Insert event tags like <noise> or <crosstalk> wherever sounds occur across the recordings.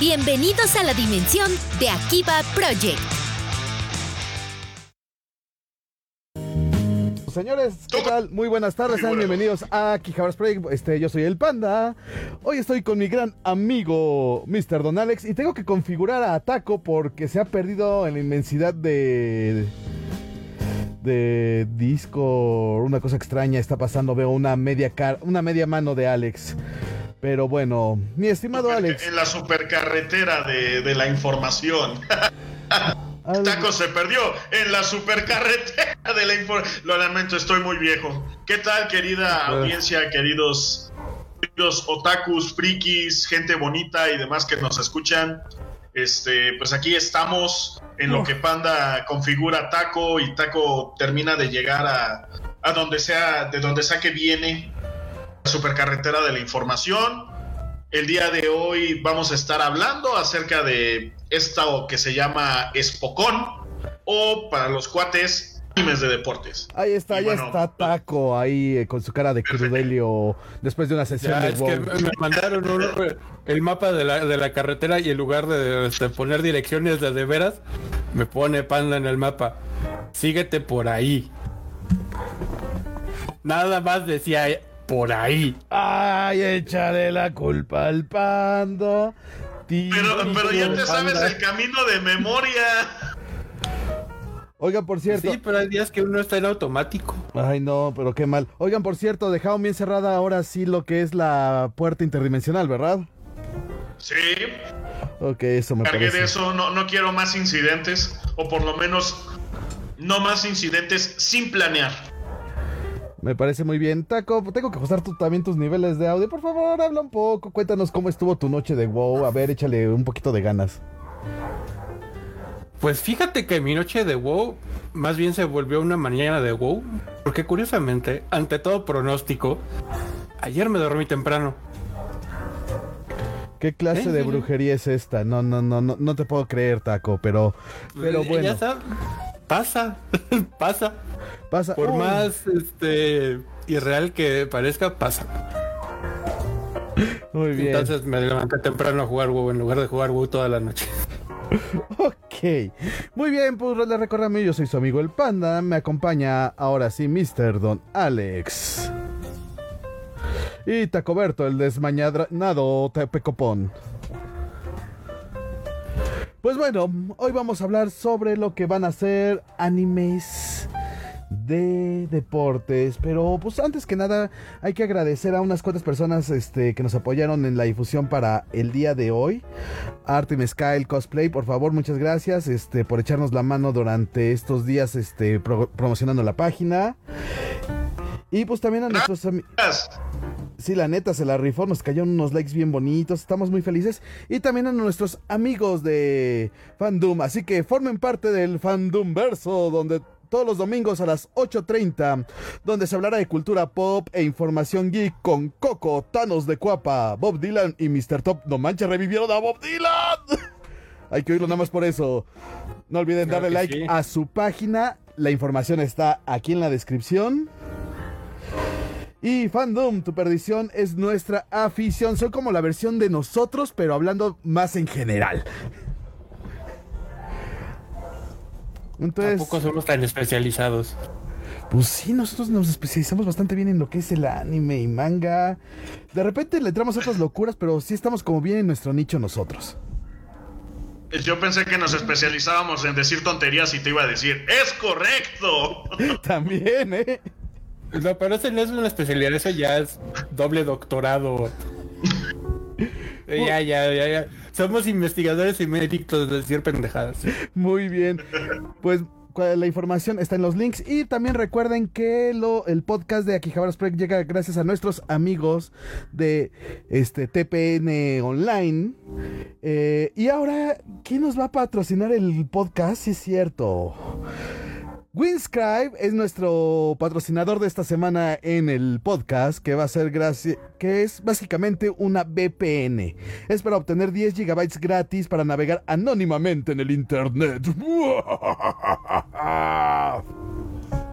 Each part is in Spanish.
Bienvenidos a la dimensión de Akiba Project. Señores, ¿qué tal? Muy buenas tardes, sean bienvenidos a Quijabras Project. Este, yo soy el Panda. Hoy estoy con mi gran amigo Mr. Don Alex y tengo que configurar a Taco porque se ha perdido en la inmensidad de de disco, una cosa extraña está pasando. Veo una media car una media mano de Alex. Pero bueno, mi estimado Alex. En la supercarretera de, de la información. <laughs> Taco se perdió en la supercarretera de la información. Lo lamento, estoy muy viejo. ¿Qué tal, querida audiencia, queridos, queridos otakus, frikis, gente bonita y demás que nos escuchan? Este, pues aquí estamos en lo que Panda configura Taco y Taco termina de llegar a, a donde sea, de donde sea que viene supercarretera de la información. El día de hoy vamos a estar hablando acerca de esto que se llama Espocón o para los cuates animes de deportes. Ahí está, ya está Taco ahí eh, con su cara de crudelio después de una sesión de es que me mandaron el mapa de la, de la, carretera y en lugar de, este, poner direcciones de de veras, me pone panda en el mapa. Síguete por ahí. Nada más decía por ahí. Ay, échale la culpa al panda. Pero, pero ya te sabes el camino de memoria. Oigan, por cierto. Sí, pero hay días que uno está en automático. Ay, no, pero qué mal. Oigan, por cierto, dejaron bien cerrada ahora sí lo que es la puerta interdimensional, ¿verdad? Sí. Ok, eso me Cargué parece. de eso, no, no quiero más incidentes, o por lo menos no más incidentes sin planear. Me parece muy bien. Taco, tengo que ajustar tú también tus niveles de audio. Por favor, habla un poco. Cuéntanos cómo estuvo tu noche de WoW. A ver, échale un poquito de ganas. Pues fíjate que mi noche de WoW más bien se volvió una mañana de WoW. Porque curiosamente, ante todo pronóstico, ayer me dormí temprano. ¿Qué clase ¿Eh? de brujería es esta? No, no, no, no, no te puedo creer, Taco, pero, pero bueno. Ya sabes, pasa, <laughs> pasa. Pasa. Por más este irreal que parezca, pasa. <laughs> Muy bien. Entonces me levanté temprano a jugar WoW en lugar de jugar WoW toda la noche. <laughs> Ok. Muy bien, pues les recordamos, yo soy su amigo el Panda. Me acompaña ahora sí Mr. Don Alex. Y Tacoberto, el desmañado Tepecopón. Pues bueno, hoy vamos a hablar sobre lo que van a ser animes de deportes, pero pues antes que nada hay que agradecer a unas cuantas personas este, que nos apoyaron en la difusión para el día de hoy. Artemis Kyle Cosplay, por favor, muchas gracias este, por echarnos la mano durante estos días este, pro- promocionando la página. Y pues también a nuestros amigos... Sí, la neta se la rifó, nos cayeron unos likes bien bonitos, estamos muy felices. Y también a nuestros amigos de Fandom, así que formen parte del Fandom Verso, donde todos los domingos a las 8.30, donde se hablará de cultura pop e información geek con Coco, Thanos de Cuapa, Bob Dylan y Mr. Top. No manches, revivieron a Bob Dylan. <laughs> Hay que oírlo nada más por eso. No olviden Claro darle like sí. a su página. La información está aquí en la descripción. Y Fandom, tu perdición es nuestra afición. Son como la versión de nosotros, pero hablando más en general. Entonces, Tampoco somos tan especializados. pues sí, nosotros nos especializamos bastante bien en lo que es el anime y manga. De repente le entramos a otras locuras, pero sí estamos como bien en nuestro nicho nosotros. Yo pensé que nos especializábamos en decir tonterías y te iba a decir, es correcto. <laughs> También, ¿eh? No, pero eso no es una especialidad, eso ya es doble doctorado. ya, ya, ya, ya. Somos investigadores y médicos de decir pendejadas. Muy bien. Pues la información está en los links. Y también recuerden que lo, el podcast de Akihabaras Project llega gracias a nuestros amigos de este TPN Online. Eh, y ahora, ¿quién nos va a patrocinar el podcast? Sí, es cierto. Winscribe es nuestro patrocinador de esta semana en el podcast, que va a ser gracias, que es básicamente una VPN. Es para obtener 10 gigabytes gratis para navegar anónimamente en el internet. <laughs>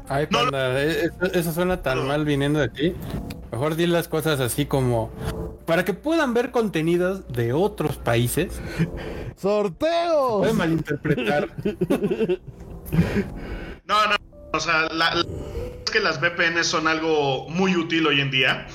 Ay, panda, eh, eso, eso suena tan mal viniendo de ti. Mejor di las cosas así como para que puedan ver contenidos de otros países. ¡Sorteo! Pueden malinterpretar. <laughs> No, no. O sea, la, la- es que las VPN son algo muy útil hoy en día.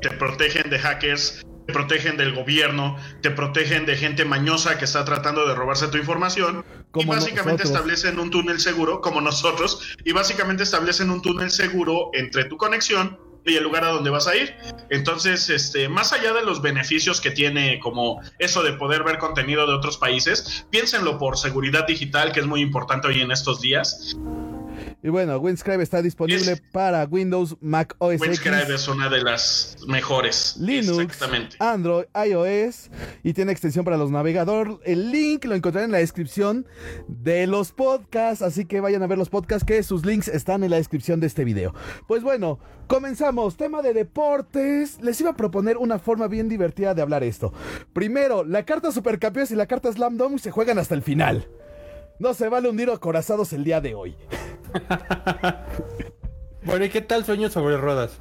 Te protegen de hackers, te protegen del gobierno, te protegen de gente mañosa que está tratando de robarse tu información. y básicamente nosotros. establecen un túnel seguro, como nosotros, y básicamente establecen un túnel seguro entre tu conexión y el lugar a donde vas a ir. Entonces, este, más allá de los beneficios que tiene como eso de poder ver contenido de otros países, piénsenlo por seguridad digital, que es muy importante hoy en estos días. Y bueno, Windscribe está disponible Es- para Windows, Mac OS X, Windscribe es una de las mejores. Linux, Exactamente. Android, iOS y tiene extensión para los navegadores. El link lo encontrarán en la descripción de los podcasts, así que vayan a ver los podcasts que sus links están en la descripción de este video. Pues bueno, comenzamos. Tema de deportes. Les iba a proponer una forma bien divertida de hablar esto. Primero, la carta Supercampeones y la carta Slam Dunk se juegan hasta el final. No se vale hundir acorazados el día de hoy. <laughs> Bueno, ¿y qué tal sueño sobre ruedas?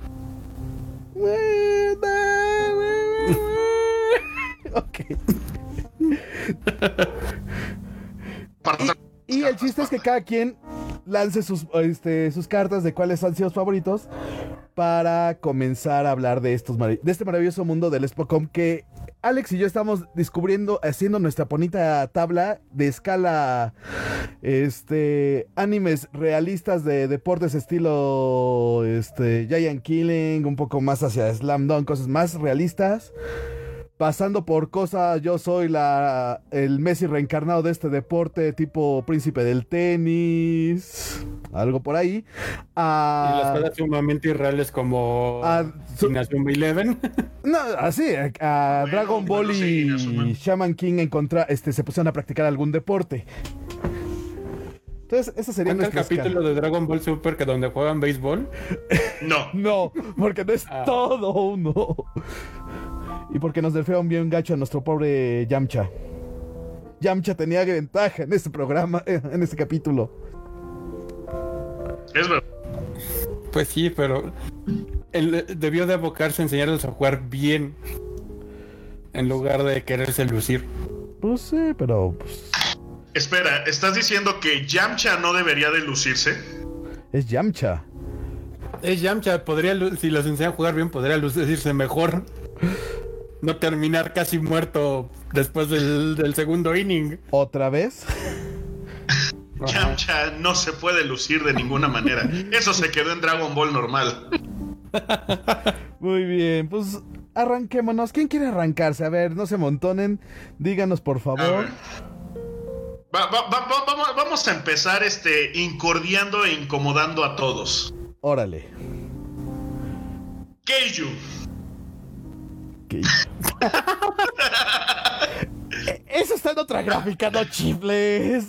ok. Y el chiste es que cada quien lance sus, este, sus cartas de cuáles han sido sus favoritos para comenzar a hablar de, estos, de este maravilloso mundo del Spocom que Alex y yo estamos descubriendo, haciendo nuestra bonita tabla de escala este animes realistas de deportes estilo este Giant Killing, un poco más hacia Slam Dunk, cosas más realistas pasando por cosas, yo soy la el Messi reencarnado de este deporte, tipo príncipe del tenis, algo por ahí. Y a- las cosas sumamente irreales como Ah, su- Inazuma Eleven. no, así, a, a Bueno, Dragon Ball y. Shaman King encontra, este, se pusieron a practicar algún deporte. Entonces, esa sería ¿Cuenta el capítulo escala. de Dragon Ball Super que donde juegan béisbol? No. <laughs> No, porque no es Ah. todo uno. Y porque nos nerfearon bien gacho a nuestro pobre Yamcha. Yamcha tenía ventaja en este programa, eh, <laughs> en este capítulo. Es verdad. Pues sí, pero él debió de abocarse a enseñarles a jugar bien en lugar de quererse lucir. Pues sí, pero pues, Espera, ¿estás diciendo que Yamcha no debería de lucirse? es Yamcha. Es Yamcha, podría, si los enseña a jugar bien, podría lucirse mejor. <laughs> No terminar casi muerto después del, del segundo inning. ¿Otra vez? <laughs> Yamcha no se puede lucir de ninguna manera. Eso se quedó en Dragon Ball normal. <laughs> Muy bien, pues arranquémonos. ¿Quién quiere arrancarse? A ver, no se montonen. Díganos, por favor. ver. Va- va- va- va- vamos, vamos a empezar este incordiando e incomodando a todos. Órale. Keiju. <laughs> Eh, Eso está en otra gráfica, no chifles.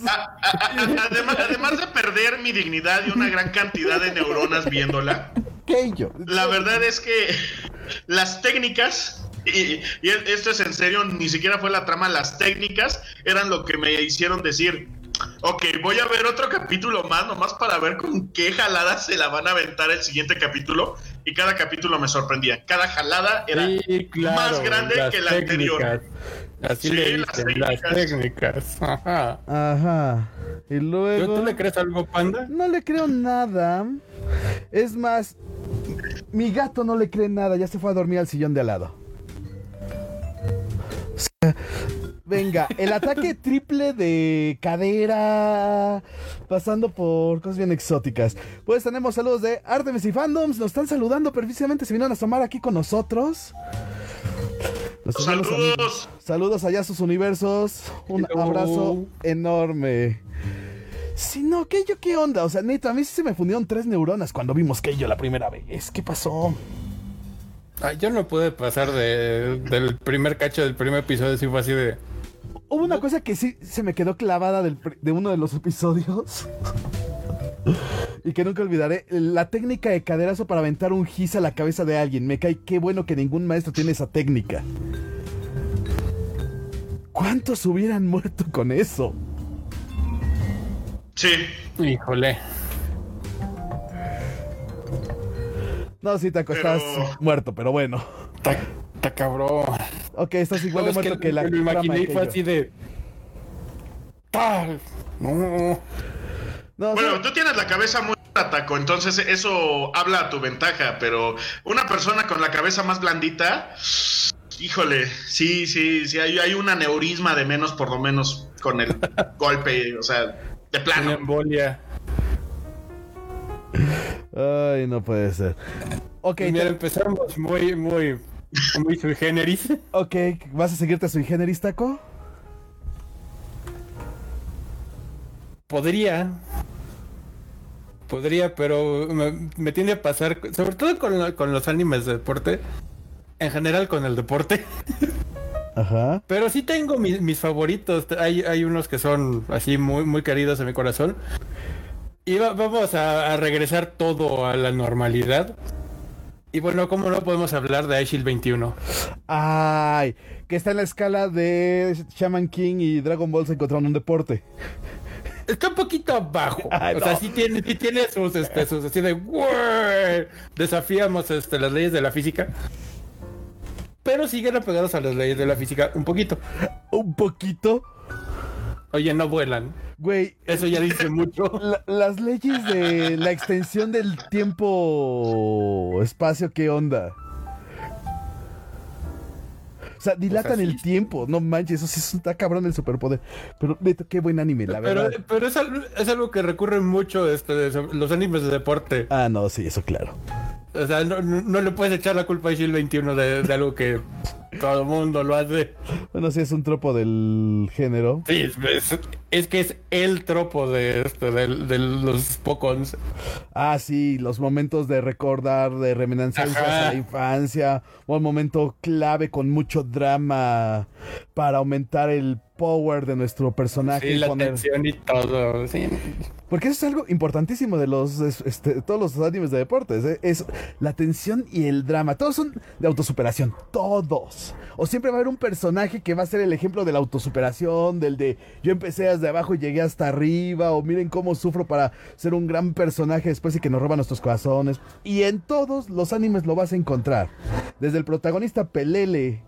Además, además de perder mi dignidad y una gran cantidad de neuronas viéndola, ¿Qué yo? la verdad es que las técnicas, y, y esto es en serio, ni siquiera fue la trama, las técnicas eran lo que me hicieron decir, ok, voy a ver otro capítulo más, nomás para ver con qué jalada se la van a aventar el siguiente capítulo, y cada capítulo me sorprendía, cada jalada era Sí, claro, más grande que la anterior. técnicas. Así Sí, le las dicen, las técnicas. técnicas. Ajá. Ajá. Y ¿Tú, luego. tú le crees algo, panda? No le creo nada. Es más, mi gato no le cree nada. Ya se fue a dormir al sillón de al lado. Venga, el ataque triple de cadera, pasando por cosas bien exóticas. Pues tenemos saludos de Artemis y Fandoms, nos están saludando perfectamente, se vinieron a asomar aquí con nosotros. Saludos. Saludos allá a sus universos. Un Hello. abrazo enorme. Si no, yo qué onda? O sea, neta, a mí sí se me fundieron tres neuronas cuando vimos yo la primera vez. ¿Qué pasó? Ay, yo no pude pasar de, del primer cacho del primer episodio, sí fue así de... Hubo una cosa que sí se me quedó clavada del de uno de los <laughs> episodios. y que nunca olvidaré. La técnica de caderazo para aventar un gis a la cabeza de alguien. Me cae qué bueno que ningún maestro tiene esa técnica. ¿Cuántos hubieran muerto con eso? Sí, Híjole. No, sí, Taco, Pero- estás muerto, pero bueno. Ta- Está cabrón. Ok, estás igual de No, es muerto que, la me imaginé fue que así de. ¡Tal! No. No, Bueno, sí, tú tienes la cabeza muy ataco, entonces eso habla a tu ventaja, pero una persona con la cabeza más blandita, híjole, sí, sí, sí, hay, hay un aneurisma de menos por lo menos con el <laughs> golpe, o sea, de Una plano. embolia. Ay, no puede ser. Ok, Y mira, te- empezamos muy, muy, muy sui generis. ok, ¿vas a seguirte a su generis taco? Podría. Podría, pero me, me tiende a pasar, sobre todo con, con los animes de deporte, en general con el deporte. Ajá. Pero sí tengo mis, mis favoritos. Hay, hay unos que son así muy, muy queridos en mi corazón. Y va- vamos a, a regresar todo a la normalidad. Y bueno, ¿cómo no podemos hablar de iShield 21? Ay, que está en la escala de Shaman King y Dragon Ball se encontraron un deporte. Está un poquito abajo. Ay, o sea, sí tiene, sí tiene sus, este, sus así de "Güey", Desafíamos este, las leyes de la física. Pero siguen apegados a las leyes de la física un poquito. Un poquito. Oye, no vuelan. Güey, Eso ya dice mucho. <laughs> la- las leyes de la extensión del tiempo espacio, ¿qué onda? O sea, dilatan O sea, sí. el tiempo, no manches, eso sí es- está cabrón el superpoder. Pero neto, qué buen anime, la Pero, verdad. pero es, algo, es algo que recurre mucho este, los animes de deporte. Ah, no, sí, eso claro. O sea, no, no- no le puedes echar la culpa a Shield 21 de, de algo que todo el mundo lo hace. Bueno, sí es un tropo del género. Sí, es, es- es que es el tropo de, este, de, de los Pocons. Ah, sí, los momentos de recordar, de reminiscencias a la infancia, un momento clave con mucho drama para aumentar el power de nuestro personaje. Sí, y la poner- tensión y todo. Sí. Porque eso es algo importantísimo de los es- este, todos los animes de deportes. ¿eh? Es la tensión y el drama. Todos son de autosuperación. Todos. O siempre va a haber un personaje que va a ser el ejemplo de la autosuperación, del de yo empecé desde abajo y llegué hasta arriba. O miren cómo sufro para ser un gran personaje después y que nos roba nuestros corazones. Y en todos los animes lo vas a encontrar. Desde el protagonista Pelele,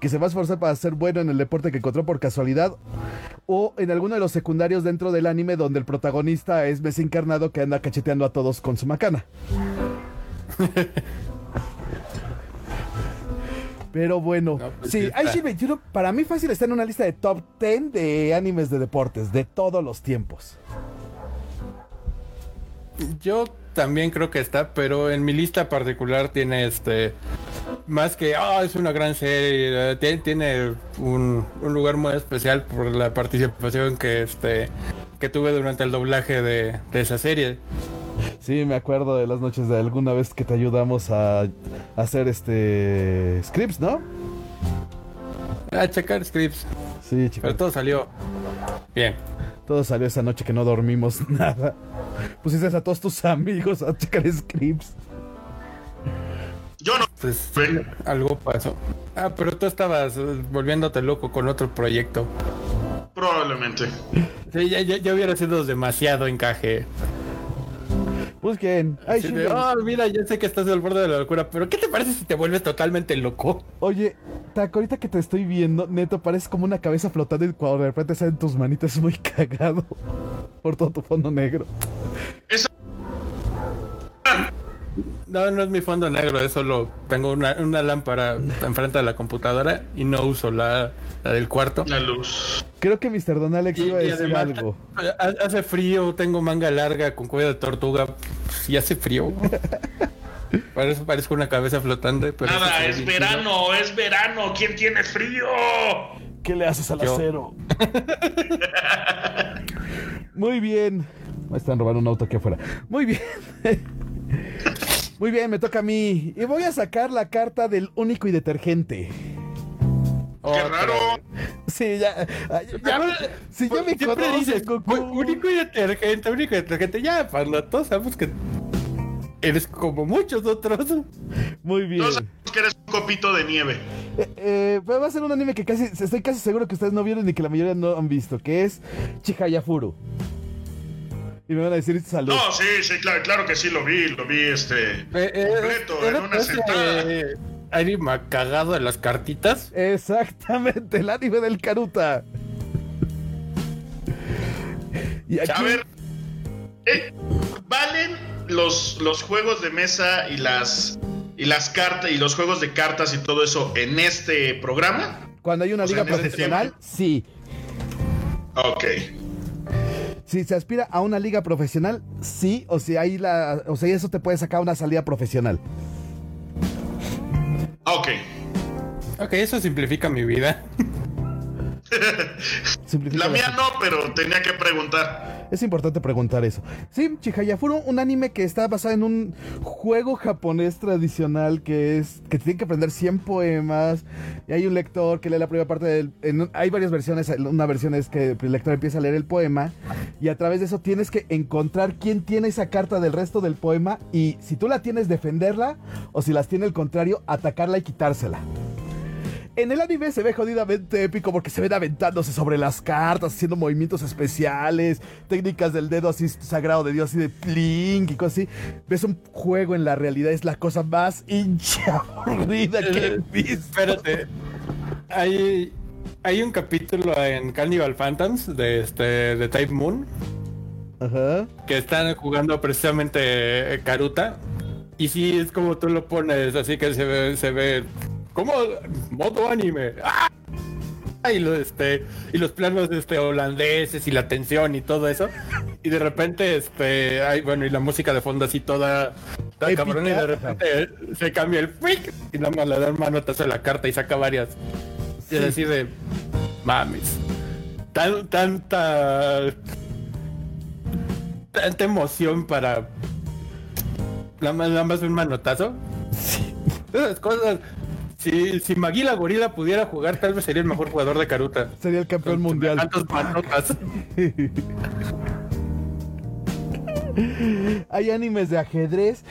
que se va a esforzar para ser bueno en el deporte que encontró por casualidad, o en alguno de los secundarios dentro del anime donde el protagonista es Messi encarnado que anda cacheteando a todos con su macana. <laughs> Pero bueno, No, pues sí. Aishi 21 para mí fácil está en una lista de top 10 de animes de deportes de todos los tiempos. Yo también creo que está, pero en mi lista particular tiene este. Más que, ah, es una gran serie, eh, tiene, tiene un, un lugar muy especial por la participación que este que tuve durante el doblaje de, de esa serie. Sí, me acuerdo de las noches de alguna vez que te ayudamos a, a hacer este scripts, ¿no? A checar scripts, Sí, chicos. pero todo salió bien. Todo salió esa noche que no dormimos <laughs> nada. Pusiste a todos tus amigos a checar scripts. Yo no. Pues algo pasó. Ah, pero tú estabas volviéndote loco con otro proyecto. Probablemente. Sí, ya, ya, ya hubiera sido demasiado encaje. Busquen. Ay, de, Shinra. "Oh, mira, ya sé que estás al borde de la locura, pero ¿qué te parece si te vuelves totalmente loco? Oye, Taco, ahorita que te estoy viendo, neto, pareces como una cabeza flotando y cuando de repente salen tus manitas es muy <laughs> cagado. Por todo tu fondo negro. Esa- No, no es mi fondo negro, es solo tengo una, una lámpara enfrente de la computadora y no uso la, la del cuarto. la luz. Creo que Mr. Don Alex Y, iba a y decir además algo. ha- hace frío, tengo manga larga con cuello de tortuga y hace frío. <laughs> Parece, parezco una cabeza flotante, pero Nada, es verano, es verano. ¿Quién tiene frío? ¿Qué le haces al Yo. acero? <laughs> Muy bien. Me están robando un auto aquí afuera. Muy bien. <laughs> Muy bien, me toca a mí. Y voy a sacar la carta del único y detergente. Qué Otra raro. Sí, ya. si ya me Siempre conocen, dices, Goku. "Ú- único y detergente, único y detergente. Ya, cuando todos sabemos que eres como muchos otros. Muy bien. Todos sabemos que eres un copito de nieve. Eh, eh, pero va a ser un anime que casi, estoy casi seguro que ustedes no vieron ni que la mayoría no han visto, que es Chihayafuru. Y me van a decir salud. No, sí, sí, claro, claro que sí lo vi, lo vi este. Eh, eh, Completo, en era una sentada. anime cagado de las cartitas. Exactamente, el anime del Karuta. Y A ver, eh, ¿valen los, los juegos de mesa y las y las cartas y los juegos de cartas y todo eso en este programa? Cuando hay una liga este profesional, sí. Ok. Si se aspira a una liga profesional, sí, o si hay la, o sea, eso te puede sacar una salida profesional. Ok. Ok, eso simplifica mi vida. <laughs> la mía no, pero tenía que preguntar. Es importante preguntar eso. Sí, Chihayafuro, un anime que está basado en un juego japonés tradicional que es que tiene que aprender 100 poemas y hay un lector que lee la primera parte del hay varias versiones, una versión es que el lector empieza a leer el poema y a través de eso tienes que encontrar quién tiene esa carta del resto del poema y si tú la tienes defenderla o si las tiene el contrario atacarla y quitársela. En el anime se ve jodidamente épico porque se ven aventándose sobre las cartas, haciendo movimientos especiales, técnicas del dedo así sagrado de Dios, así de pling y cosas así. Ves un juego en la realidad, es la cosa más <laughs> hincha aburrida que he visto. Espérate. Hay, hay un capítulo en Carnival Phantoms de, este, de Type Moon. Ajá. Que están jugando precisamente Karuta. Y sí, es como tú lo pones, así que se ve, se ve como modo anime. ¡Ah! Y, los, este, y los planos este, holandeses y la tensión y todo eso. Y de repente, este, hay, bueno, y la música de fondo así toda, cabrón, y de repente se cambia el freak y nada más le da manotazo a la carta y saca varias. Y es así de mames. Tan, tanta tanta emoción para nada más, nada más un manotazo. Sí. Esas cosas si, si Maguila Gorila pudiera jugar, tal vez sería el mejor jugador de Karuta. Sería el campeón mundial. <laughs> Hay animes de ajedrez.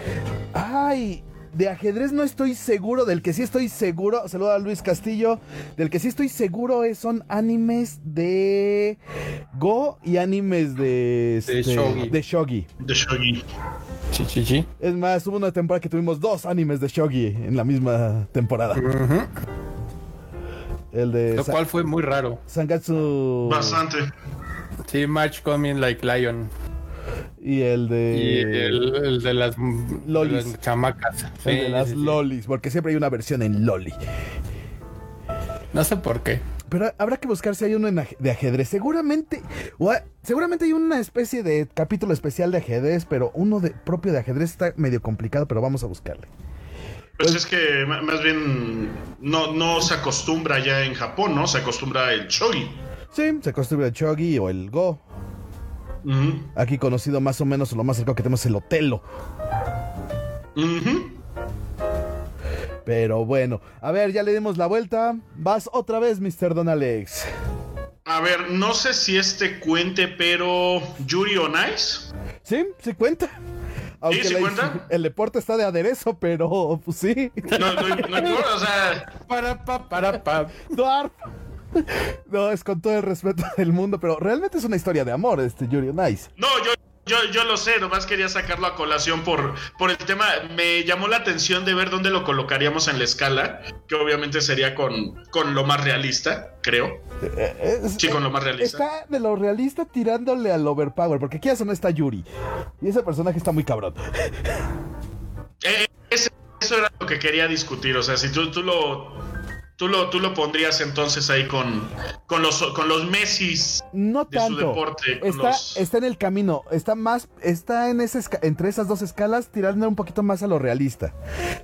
Ay, de ajedrez no estoy seguro. Del que sí estoy seguro, saluda a Luis Castillo. Del que sí estoy seguro es, son animes de Go y animes de, de, este, Shogi. de Shogi. De Shogi. Es más, hubo una temporada que tuvimos dos animes de Shogi en la misma temporada. El de. Lo cual fue muy raro. Sangatsu. Bastante. Sí, March Coming Like Lion. Y el de. Y el, de las. Lolis. chamacas. el de las lolis. Porque siempre hay una versión en Loli. No sé por qué. Pero habrá que buscar si hay uno de ajedrez. Seguramente, seguramente hay una especie de capítulo especial de ajedrez, pero uno de, propio de ajedrez está medio complicado, pero vamos a buscarle. Pues, es que más bien no, no se acostumbra ya en Japón, ¿no? Se acostumbra el shogi. Sí, se acostumbra el shogi o el go. Aquí conocido más o menos, lo más cercano que tenemos es el Otelo. Pero bueno, a ver, ya le dimos la vuelta. Vas otra vez, Mr. Don Alex. A ver, no sé si este cuente, pero Yuri on Ice. Sí, sí cuenta. Aunque ¿Sí, cuenta? El deporte está de aderezo, pero pues sí. No, no, no, o sea. Para pa, para pa. No, es con todo el respeto <laughs> del mundo, pero realmente es una historia de amor, este Yuri on Ice. No, yo yo, yo lo sé, nomás quería sacarlo a colación por, por el tema. Me llamó la atención de ver dónde lo colocaríamos en la escala, que obviamente sería con, con lo más realista, creo. sí, con lo más realista. Está de lo realista tirándole al overpower, porque aquí ya no está Yuri. Y ese personaje está muy cabrón. <laughs> Eh, eso era lo que quería discutir. O sea, si tú, tú lo Tú lo, tú lo pondrías entonces ahí con, con los con los Messis no de tanto. su deporte. Está, está en el camino, está más, está en ese entre esas dos escalas, tirando un poquito más a lo realista.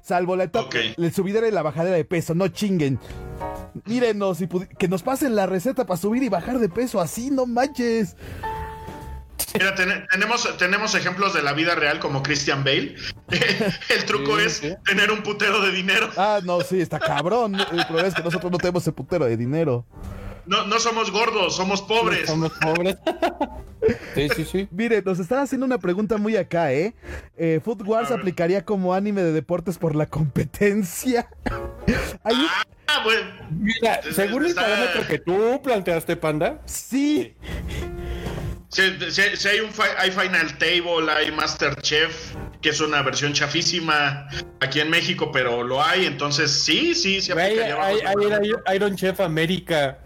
Salvo la etapa, el subidera y la bajadera de peso, no chinguen. Mírenos, y que nos pasen la receta para subir y bajar de peso, así no manches. Mira, tenemos, tenemos ejemplos de la vida real como Christian Bale. <laughs> el truco es tener un putero de dinero. Ah, no, sí, está cabrón. El problema es que nosotros no tenemos ese putero de dinero. No, no somos gordos, somos pobres. somos pobres. <laughs> sí, sí, sí. Mire, nos están haciendo una pregunta muy acá, ¿eh? eh Food Wars aplicaría como anime de deportes por la competencia. <laughs> ah, bueno. Mira, según el parámetro que tú planteaste, Panda. Sí. Si, hay, un, hay Final Table, hay Master Chef, que es una versión chafísima aquí en México, pero lo hay, entonces sí, sí, sí hay, Iron Chef América.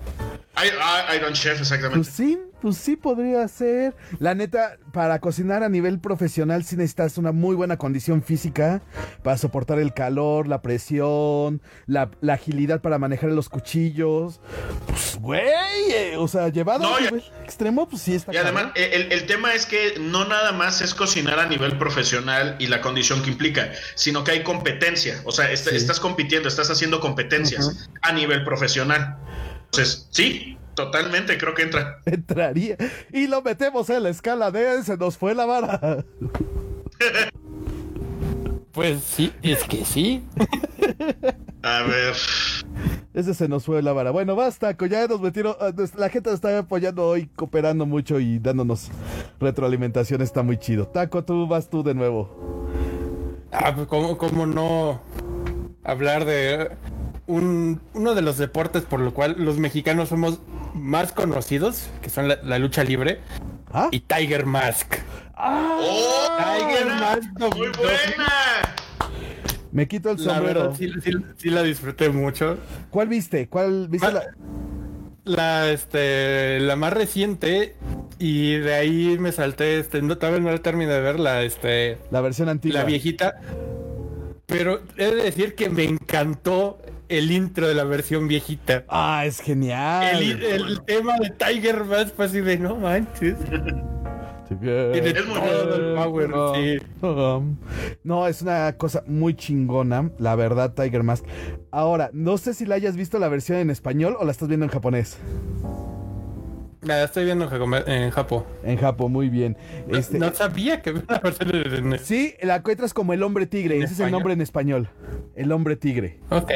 Iron Chef, exactamente. Pues sí, pues sí podría ser. La neta, para cocinar a nivel profesional sí necesitas una muy buena condición física para soportar el calor, la presión, la, agilidad para manejar los cuchillos. Pues, güey, eh, o sea, llevado a nivel extremo, pues sí está. Y además, el, tema es que no nada más es cocinar a nivel profesional y la condición que implica, sino que hay competencia. O sea, estás compitiendo, estás haciendo competencias a nivel profesional. Entonces, sí, totalmente, creo que entra. <laughs> Entraría. Y lo metemos en la escala de se nos fue la vara. Pues sí, es que sí. A ver. Ese se nos fue la vara. Bueno, basta, ya nos metieron. Ah, la gente nos está apoyando hoy, cooperando mucho y dándonos retroalimentación. Está muy chido. Taco, tú vas tú de nuevo. Ah, pues cómo no hablar de uno de los deportes por lo cual los mexicanos somos más conocidos, que son la, lucha libre, ¿Ah? y Tiger Mask. ¡Ah! ¡Oh! Tiger Mask. Muy buena. Me quito el sombrero. sí, la disfruté mucho. ¿Cuál viste? ¿Cuál viste? la... la... este, la más reciente y de ahí me salté, este, no, todavía no terminé de ver la, este, la versión antigua, la viejita. Pero he de decir que me encantó el intro de la versión viejita. Ah, es genial. El, tema de Tiger Mask fue así de no manches. No, es una cosa muy chingona, la verdad, Tiger Mask. Ahora, no sé si la hayas visto la versión en español o la estás viendo en japonés. La estoy viendo en Japón. En Japón, muy bien. Este, no, sabía que la versión en... Sí, la encuentras como el hombre tigre. Ese es el nombre en español. El hombre tigre. Ok.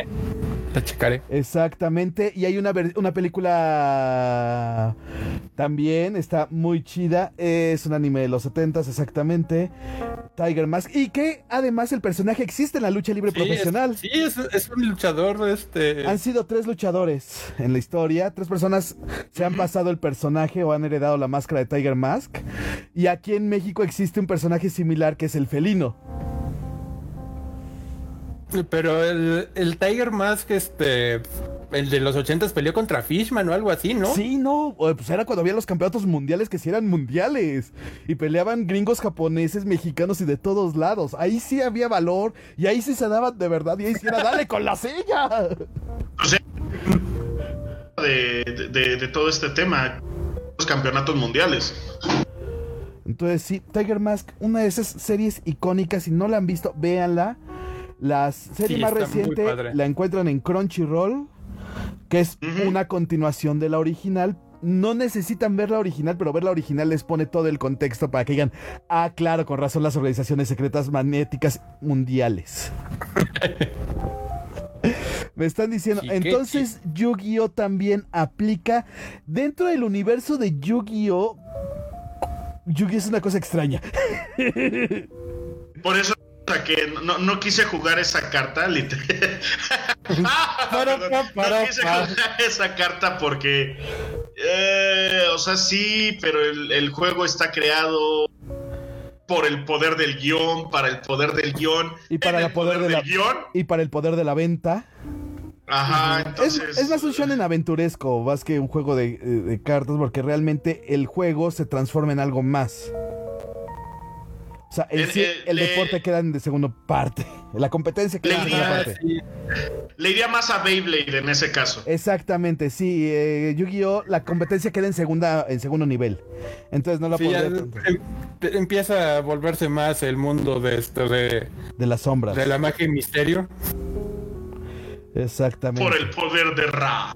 La checaré. Exactamente. Y hay una, una película también, está muy chida. Es un anime de los 70 exactamente. Tiger Mask. Y que además el personaje existe en la lucha libre profesional. sí, es, es, un luchador. Este... Han sido tres luchadores en la historia. Tres personas se han pasado el personaje o han heredado la máscara de Tiger Mask. Y aquí en México existe un personaje similar que es el felino. Pero el, el Tiger Mask, este, el de los ochentas peleó contra Fishman o algo así, ¿no? Sí, no, pues era cuando había los campeonatos mundiales que sí eran mundiales. Y peleaban gringos, japoneses, mexicanos y de todos lados. Ahí sí había valor y ahí sí se daban de verdad y ahí sí era, dale con la silla. <laughs> O sea, de, de todo este tema, los campeonatos mundiales. Entonces sí, Tiger Mask, una de esas series icónicas, si no la han visto, véanla. La serie más reciente la encuentran en Crunchyroll, que es una continuación de la original. No necesitan ver la original, pero ver la original les pone todo el contexto para que digan, ah, claro, con razón las organizaciones secretas magnéticas mundiales. <laughs> Me están diciendo, entonces Yu-Gi-Oh también aplica dentro del universo de Yu-Gi-Oh. Yu-Gi es una cosa extraña. Por eso que no, quise jugar esa carta, literal. <laughs> no quise jugar esa carta porque, eh, o sea, sí, pero el, juego está creado por el poder del guion, para el poder del guion, y para el poder, del guion. Y para el poder de la venta. Ajá, entonces... Es, más un shonen aventuresco, más que un juego de, de cartas, porque realmente el juego se transforma en algo más. O sea, el, el, deporte queda en de segunda parte. <laughs> La competencia queda en segunda parte. Le iría más a Beyblade en ese caso. Exactamente, sí. Eh, Yu-Gi-Oh! la competencia queda en segunda, en segundo nivel. Entonces no la sí, em, Empieza a volverse más el mundo de esto de. De las sombras. De la magia y misterio. Exactamente. Por el poder de Ra.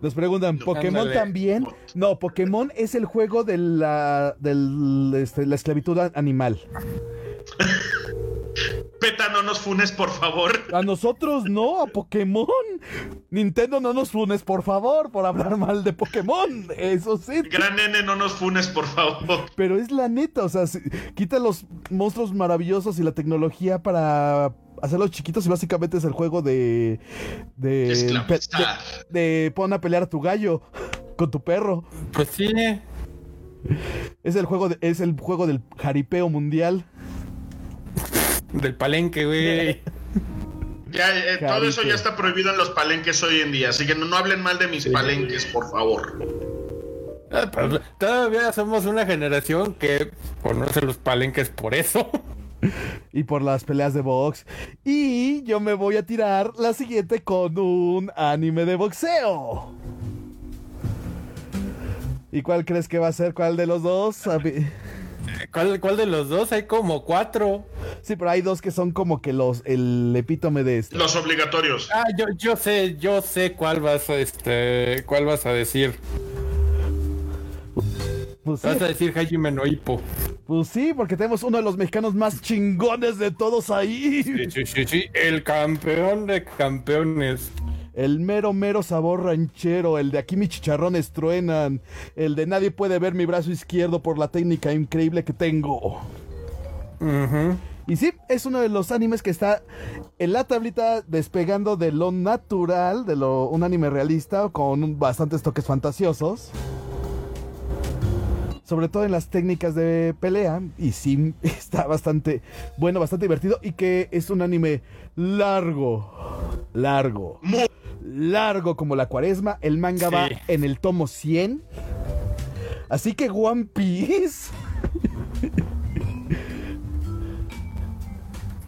Nos preguntan, ¿Pokémon también? No, Pokémon es el juego de la, este, la esclavitud animal. Peta, no nos funes, por favor. A nosotros no, a Pokémon. Nintendo, no nos funes, por favor, por hablar mal de Pokémon. Eso sí. Gran nene, no nos funes, por favor. Pero es la neta, o sea, quita los monstruos maravillosos y la tecnología para hacerlos chiquitos y básicamente es el juego de. De. De, pon a pelear a tu gallo <laughs> con tu perro. Pues sí. Es el juego, es el juego del jaripeo mundial. del palenque, güey. <laughs> Ya, eh, todo eso ya está prohibido en los palenques hoy en día, así que no, no hablen mal de mis palenques, por favor. Ah, pues, todavía somos una generación que conoce los palenques por eso. <laughs> <laughs> y por las peleas de box. Y yo me voy a tirar la siguiente con un anime de boxeo. ¿Y cuál crees que va a ser? ¿Cuál de los dos? <laughs> ¿Cuál, ¿Cuál, de los dos? Hay como cuatro. Sí, pero hay dos que son como que los el epítome de este. Los obligatorios. Ah, yo, yo sé, yo sé cuál vas a este, cuál vas a decir. Pues vas a decir Hajime no Pues sí, porque tenemos uno de los mexicanos más chingones de todos ahí. Sí, sí, sí, sí. El campeón de campeones. El mero, mero sabor ranchero, el de aquí mis chicharrones truenan, el de nadie puede ver mi brazo izquierdo por la técnica increíble que tengo. Y sí, es uno de los animes que está en la tablita despegando de lo natural, de lo un anime realista con bastantes toques fantasiosos. Sobre todo en las técnicas de pelea. Y sí, <laughs> está bastante bueno, bastante divertido. Y que es un anime largo. Largo largo como la cuaresma. El manga va en el tomo 100. Así que One Piece. <laughs>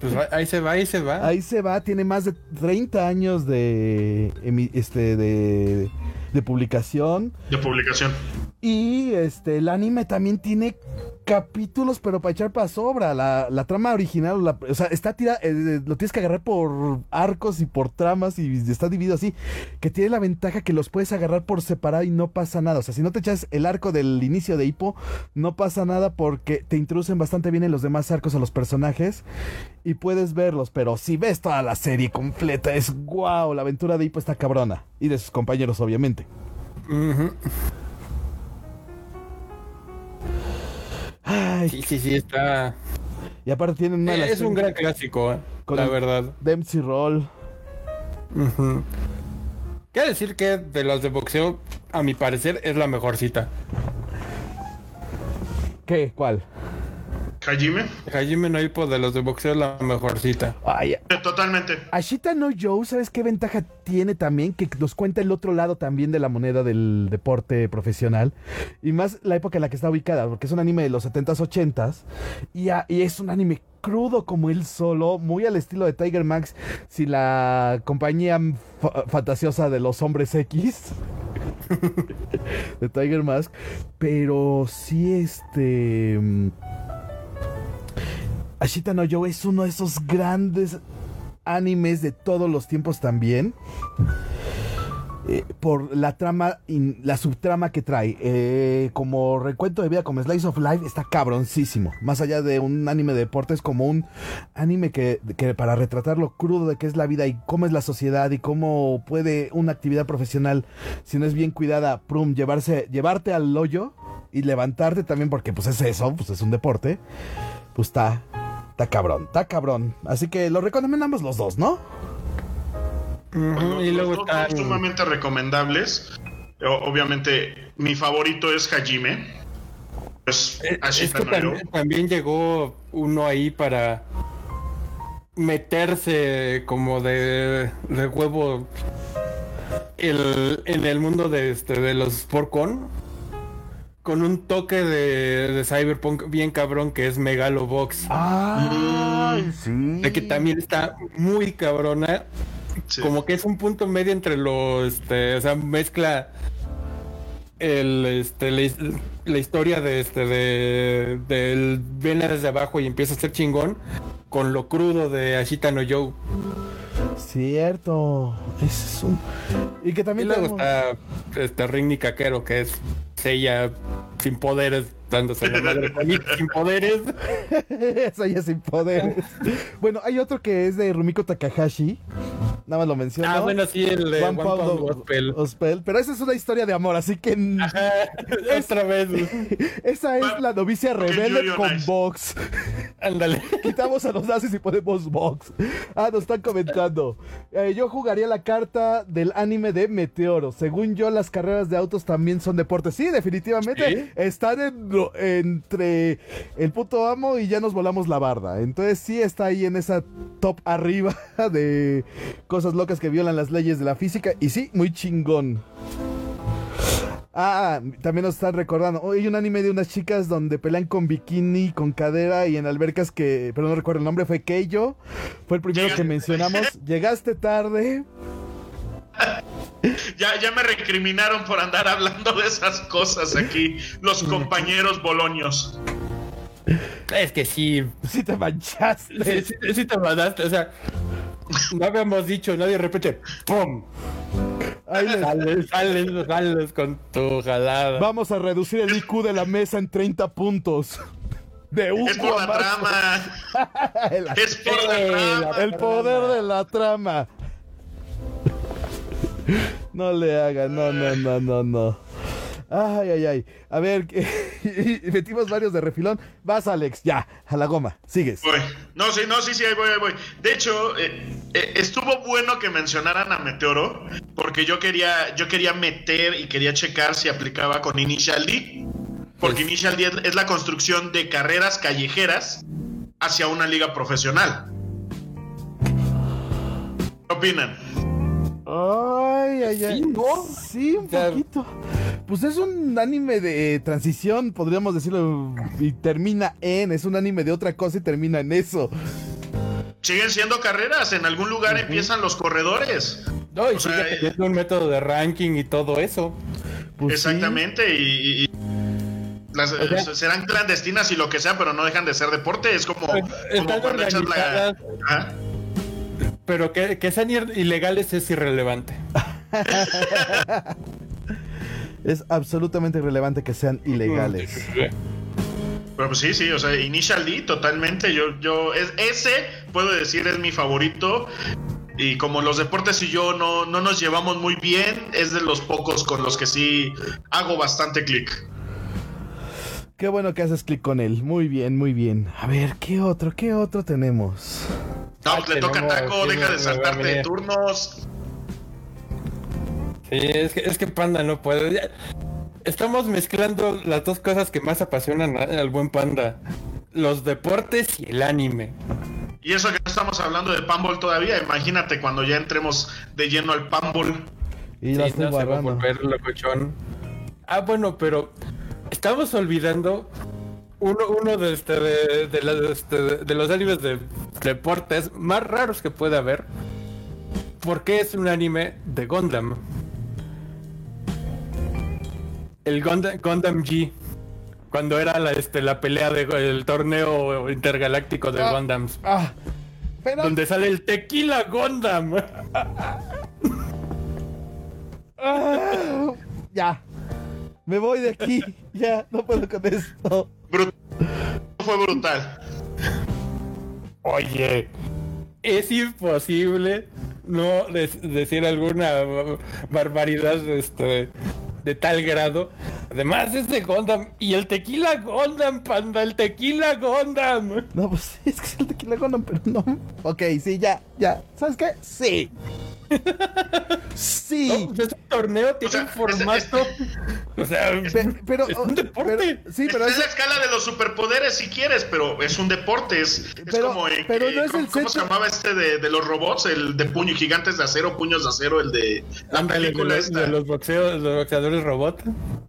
Pues ahí se va, ahí se va. Ahí se va, tiene más de 30 años de, este, de, de publicación. De publicación. Y este, el anime también tiene capítulos, pero para echar para sobra. La, trama original, o sea, está tirada, eh, lo tienes que agarrar por arcos y por tramas y está dividido así. Que tiene la ventaja que los puedes agarrar por separado y no pasa nada. O sea, si no te echas el arco del inicio de Hippo, no pasa nada porque te introducen bastante bien en los demás arcos a los personajes y puedes verlos. Pero si ves toda la serie completa, es wow, la aventura de Hippo está cabrona. Y de sus compañeros, obviamente. Sí, sí, sí, está. Y aparte tienen una Es un gran clásico, ¿eh? la verdad. Dempsey Roll. Quiero decir que de los de boxeo, a mi parecer, es la mejor cita. ¿Qué? ¿Cuál? Hajime. Hajime no Ippo de los de boxeo la mejor cita. Ay, Totalmente. Ashita no Joe, ¿sabes qué ventaja tiene también? Que nos cuenta el otro lado también de la moneda del deporte profesional. Y más la época en la que está ubicada, porque es un anime de los 70s, 80s. Y, y es un anime crudo como él solo, muy al estilo de Tiger Max, si la compañía fantasiosa de los hombres X <laughs> de Tiger Mask, pero sí este Ashita no Joe es uno de esos grandes animes de todos los tiempos también. Eh, por la trama, la subtrama que trae. Eh, como recuento de vida, como Slice of Life, está cabroncísimo. Más allá de un anime de deportes, como un anime que, para retratar lo crudo de qué es la vida y cómo es la sociedad y cómo puede una actividad profesional, si no es bien cuidada, prum, llevarse, llevarte al hoyo y levantarte también, porque pues es eso, pues es un deporte, pues está, Está cabrón, está cabrón. Así que lo recomendamos los dos, ¿no? y luego están sumamente recomendables. Obviamente, mi favorito es Hajime. Pues, eh, es, que también, llegó uno ahí para meterse como de, de huevo el, en el mundo de, este, de los Sportcon con un toque de, cyberpunk bien cabrón que es Megalobox. Ah, sí. De que también está muy cabrona. Como que es un punto medio entre los, este, o sea, mezcla el, este, la, historia de este, de, del viene desde abajo y empieza a ser chingón con lo crudo de Ashita no Joe. Cierto. Es un... Y que también. Y luego está este Ring Caquero, que es ella sin poderes, dándose la madre sin poderes. <laughs> Seiya sin poderes. bueno, hay otro que es de Rumiko Takahashi. nada más lo menciono. Ah, bueno, sí, el de One, Pound, Gospel. Pero esa es una historia de amor, así que. <laughs> Otra vez. esa es la novicia rebelde con Vox. Ándale. Quitamos a los nazis y ponemos Vox. Ah, nos están comentando. Eh, yo jugaría la carta del anime de Meteoro. Según yo, las carreras de autos también son deportes. Sí, definitivamente. Están entre el puto amo y ya nos volamos la barda. Entonces sí está ahí en esa top arriba <laughs> de cosas locas que violan las leyes de la física. Y sí, muy chingón. Ah, también nos están recordando. hay un anime de unas chicas donde pelean con bikini, con cadera y en albercas que, pero no recuerdo el nombre, fue Keijo. Fue el primero que mencionamos. <laughs> Llegaste tarde. Ya, ya me recriminaron por andar hablando de esas cosas aquí, los compañeros boloños. Es que sí. Sí te manchaste. Sí, te mandaste. O sea, no habíamos dicho, nadie repite. ¡Pum! Ahí sales, sales, sales con tu jalada. Vamos a reducir el IQ de la mesa en 30 puntos. De un <laughs> es por la trama. es por la trama. El poder de la trama. <laughs> No le hagan, no, no, no, no, no. Ay, ay, ay. A ver, <laughs> metimos varios de refilón. Vas, Alex, ya, a la goma. Sigues. No, sí, no, sí, sí, ahí voy, ahí voy. De hecho, eh, eh, estuvo bueno que mencionaran a Meteoro, porque yo quería, yo quería meter y quería checar si aplicaba con Initial D. Porque pues Initial D es la construcción de carreras callejeras hacia una liga profesional. ¿Qué opinan? Ay, ay, ay. Sí, un poquito. Pues es un anime de transición, podríamos decirlo, y termina en, es un anime de otra cosa y termina en eso. Siguen siendo carreras, en algún lugar empiezan los corredores. No, y sigue eh, un método de ranking y todo eso. Pues exactamente, y, serán clandestinas y lo que sea, pero no dejan de ser deporte. Es como, pues, como cuando echas la. Pero que, que sean ilegales es irrelevante. <laughs> es absolutamente irrelevante que sean ilegales. Pero pues sí, sí, o sea, Initial D totalmente, yo, yo, es, ese puedo decir es mi favorito. Y como los deportes y yo no, no nos llevamos muy bien, es de los pocos con los que sí hago bastante clic. Qué bueno que haces clic con él. Muy bien, muy bien. A ver, ¿qué otro? ¿Qué otro tenemos? No, pues le toca taco, deja de saltarte de turnos. Sí, es que, es que Panda no puede. Estamos mezclando las dos cosas que más apasionan al buen Panda. Los deportes y el anime. Y eso que no estamos hablando de Pambol todavía, imagínate cuando ya entremos de lleno al Pambol. Y sí, no se va a volver locochón. Ah, bueno, pero estamos olvidando uno, uno de, este, de, de, este, de, los animes de deportes más raros que puede haber. Porque es un anime de Gundam. El Gundam, G. Cuando era la, este, la pelea del torneo intergaláctico de ah, Gundams. Ah, donde sale el Tequila Gundam. <laughs> Ah, ya. Me voy de aquí. <laughs> Ya, no puedo con esto. Fue brutal. Oye, es imposible no decir alguna barbaridad este, de tal grado. Además es de Gondam. Y el tequila Gondam, panda, el tequila Gondam. No, pues <laughs> es que es el tequila Gondam, pero no. Ok, sí, ya, ya. ¿Sabes qué? Sí. <laughs> Sí. Pues ese torneo tiene un formato. o sea, <laughs> pero, es un deporte. sí, pero es, la escala de los superpoderes si quieres, pero es un deporte. Es, como. pero no es el ¿Cómo se llamaba este de, los robots? El de puño, gigantes de acero, puños de acero, el de la película de, de los boxeos, los boxeadores robot.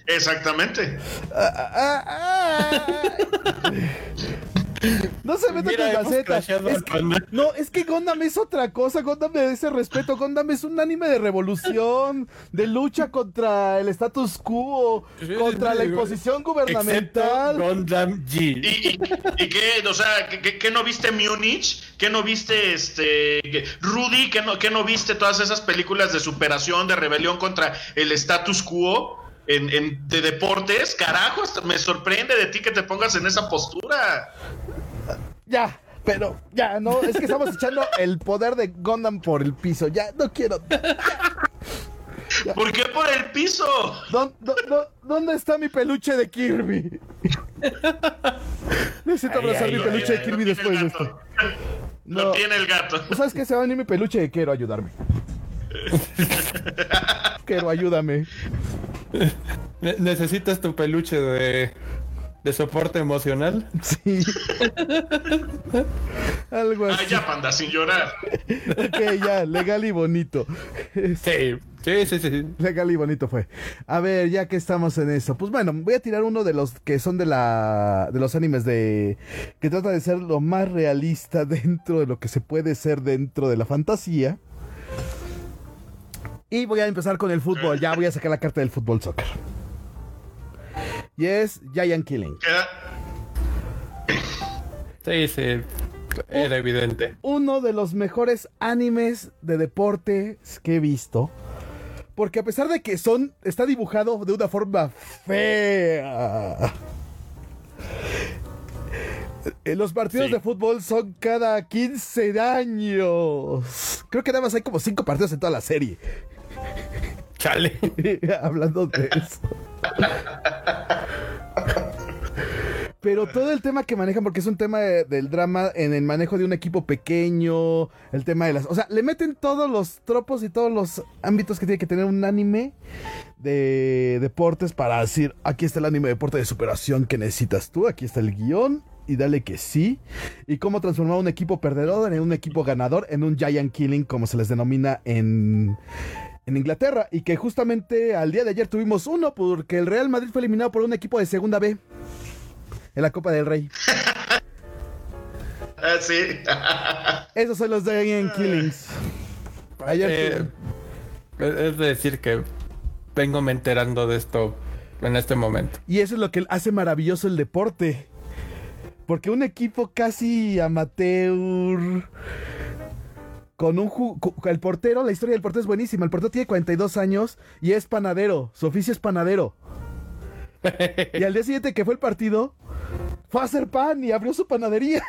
Exactamente. Ah, ah, ah, <laughs> no se meta con gacetas. no, es que Gondam es otra cosa. Gondam me ese respeto. Gondam es un anime de revolución, de lucha contra el status quo, contra la imposición gubernamental. Gondam G. ¿Y, qué? O sea, ¿qué, no viste Munich? ¿Qué no viste este Rudy? ¿Qué no, ¿Qué no viste todas esas películas de superación, de rebelión contra el status quo? En, de deportes, carajo, me sorprende de ti que te pongas en esa postura. Ya, Pero ya, no, es que estamos echando el poder de Gundam por el piso. Ya, no quiero. ¿Por qué por el piso? dónde está mi peluche de Kirby? Necesito abrazar mi peluche de Kirby después de esto. No. tiene el gato. ¿Sabes qué? Se va a venir mi peluche quiero ayudarme. <laughs> quiero ayúdame. ¿Necesitas tu peluche de, de soporte emocional? Sí. <laughs> Algo así. Ah, ya, panda, sin llorar. ok, ya, legal y bonito. Sí. Sí, sí, sí. Legal y bonito fue. A ver, ya que estamos en eso. Pues bueno, voy a tirar uno de los que son de la de los animes de que trata de ser lo más realista <laughs> dentro de lo que se puede ser dentro de la fantasía. Y voy a empezar con el fútbol. Ya voy a sacar la carta del fútbol soccer. Y es Giant Killing. Sí, sí. Era evidente. Uno de los mejores animes de deportes que he visto. Porque a pesar de que son. Está dibujado de una forma fea. Eh, los partidos de fútbol son cada 15 años. Creo que nada más hay como 5 partidos en toda la serie. Chale. <laughs> Hablando de eso. Pero todo el tema que manejan, porque es un tema del drama en el manejo de un equipo pequeño, el tema de las... O sea, le meten todos los tropos y todos los ámbitos que tiene que tener un anime de deportes para decir, aquí está el anime de deporte de superación que necesitas tú, aquí está el guion y dale que sí. Y cómo transformar un equipo perdedor en un equipo ganador, en un giant killing, como se les denomina en, en Inglaterra. Y que justamente al día de ayer tuvimos uno, porque el Real Madrid fue eliminado por un equipo de segunda B en la Copa del Rey. <laughs> Ah, sí. <laughs> Esos son los Giant Killings. Ayer eh, es decir que vengo me enterando de esto en este momento. Y eso es lo que hace maravilloso el deporte. Porque un equipo casi amateur con un el portero, la historia del portero es buenísima. El portero tiene 42 años y es panadero. Su oficio es panadero. <laughs> y al día siguiente que fue el partido, fue a hacer pan y abrió su panadería.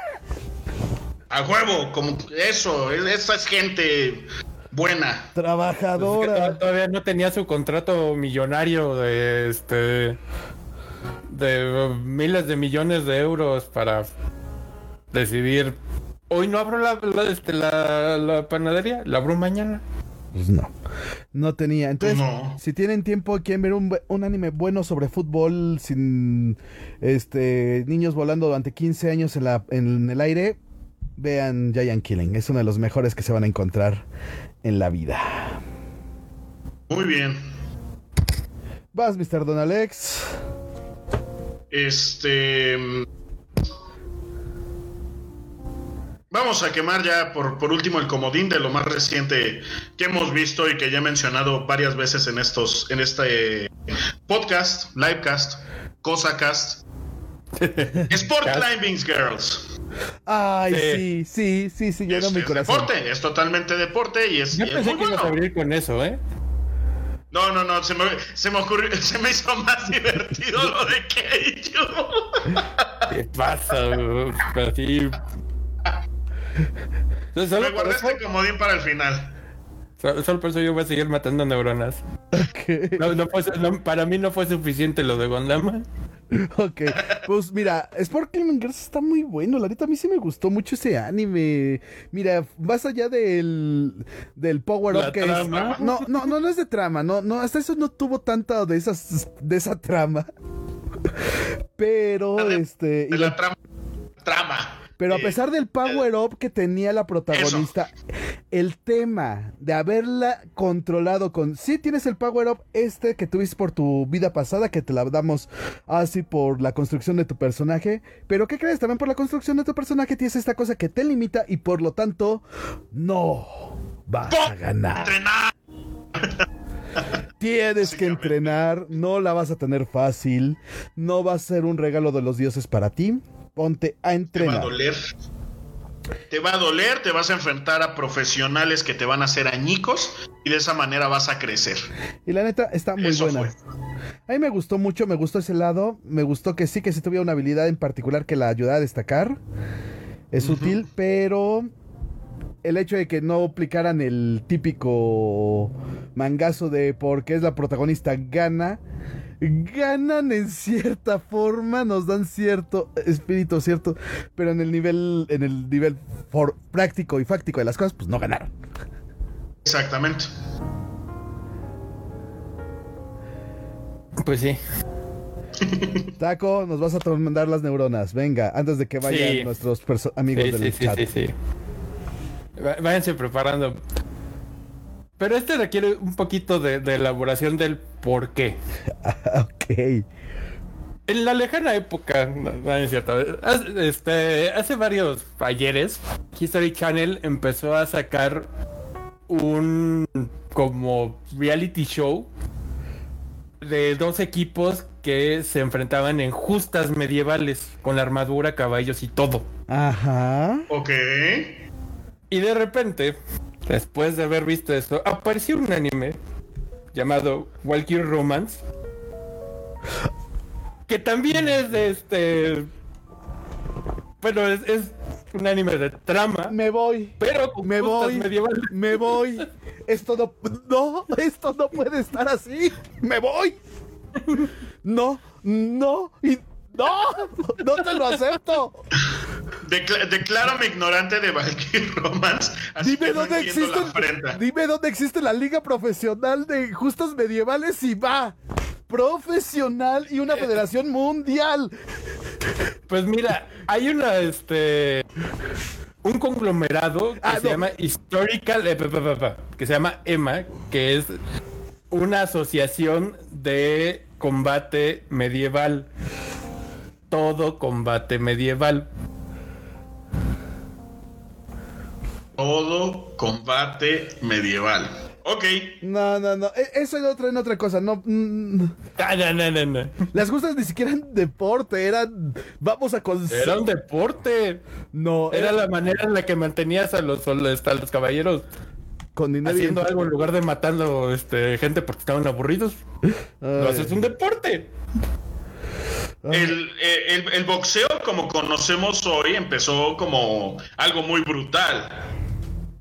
A huevo, como eso, esa es gente buena. Trabajadora. todavía no tenía su contrato millonario de este de miles de millones de euros para decidir hoy no abro la, la, este, la panadería, la abro mañana. Pues no. No tenía. Entonces, si tienen tiempo, quieren ver un, un, anime bueno sobre fútbol sin este niños volando durante 15 años en, la, en el aire, vean Giant Killing. Es uno de los mejores que se van a encontrar en la vida. Muy bien. Vas, Mr. Don Alex. Este. Vamos a quemar ya por, por último el comodín de lo más reciente que hemos visto y que ya he mencionado varias veces en estos, en este podcast, livecast, cosacast. <laughs> Sport Climbing Girls. Ay, sí, sí, sí, sí, llenó mi corazón. Deporte, es totalmente deporte y es. Yo pensé que ibas a abrir con eso, ¿eh? No, no, no, se me, se me ocurrió, <laughs> se me hizo más <laughs> divertido lo de Keiju. ¿Qué pasa? Así Me guardé este comodín para el final. Solo, por eso yo voy a seguir matando neuronas. para mí no fue suficiente lo de Gondama. Ok, pues mira, Sport Climbing Girls está muy bueno. La neta, a mí sí me gustó mucho ese anime. Mira, más allá del, del Power Up que es. No, no, no, no es de trama. No, no, hasta eso no tuvo tanta de esas de esa trama. Pero, este. De la trama. Trama. Pero a pesar del power up que tenía la protagonista, el tema de haberla controlado con, sí tienes el power up este que tuviste por tu vida pasada, que te la damos así por la construcción de tu personaje, pero ¿qué crees? También por la construcción de tu personaje tienes esta cosa que te limita y por lo tanto no vas a ganar. <laughs> Tienes que entrenar, no la vas a tener fácil, no va a ser un regalo de los dioses para ti ponte a entrenar. Te va a doler. Te va a doler, te vas a enfrentar a profesionales que te van a hacer añicos y de esa manera vas a crecer. Y la neta está muy buena. A mí me gustó mucho, me gustó ese lado, me gustó que sí, que sí tuviera una habilidad en particular que la ayudara a destacar. es útil, pero el hecho de que no aplicaran el típico mangazo de porque es la protagonista gana, ganan en cierta forma, nos dan cierto espíritu, cierto, pero en el nivel, en el nivel for- práctico y fáctico de las cosas, pues no ganaron. Exactamente. Pues sí. <laughs> Taco, nos vas a mandar las neuronas. Venga, antes de que vayan Sí. nuestros amigos Sí, del sí, sí, chat. sí, sí. Váyanse preparando. Pero este requiere un poquito de, de elaboración del por qué. <laughs> ok. En la lejana época, no, no es cierto, hace, este, hace varios ayeres, History Channel empezó a sacar un como reality show de dos equipos que se enfrentaban en justas medievales con armadura, caballos y todo. Ajá. Ok. Y de repente, después de haber visto esto, apareció un anime llamado Walkie Romance. Que también es de este. Bueno, es, es un anime de trama. Me voy. Pero Me voy. medievales. Me voy. Esto no. No, esto no puede estar así. Me voy. No, no. Y, no, no te lo acepto. Decla- declárame ignorante de Valkyrie <laughs> Romance. Dime dónde existe. Dime dónde existe la liga profesional de justas medievales y va. Profesional y una federación mundial. Pues mira, hay una, este. Un conglomerado que Ah, se no. llama Historical. eh, pa, pa, pa, pa, que se llama EMA, que es una asociación de combate medieval. Todo combate medieval. Todo combate medieval. Ok. No, no, no. E- Eso en otra, en otra cosa. No. mm, Ah, no, no, no, no. Las justas ni siquiera eran deporte, eran. Vamos a con. Era un deporte. No, Era la manera en la que mantenías a los, a los caballeros con dinero. y haciendo algo en lugar de matando este, gente porque estaban aburridos. Lo haces un deporte. El, eh, el- el boxeo, como conocemos hoy, empezó como algo muy brutal.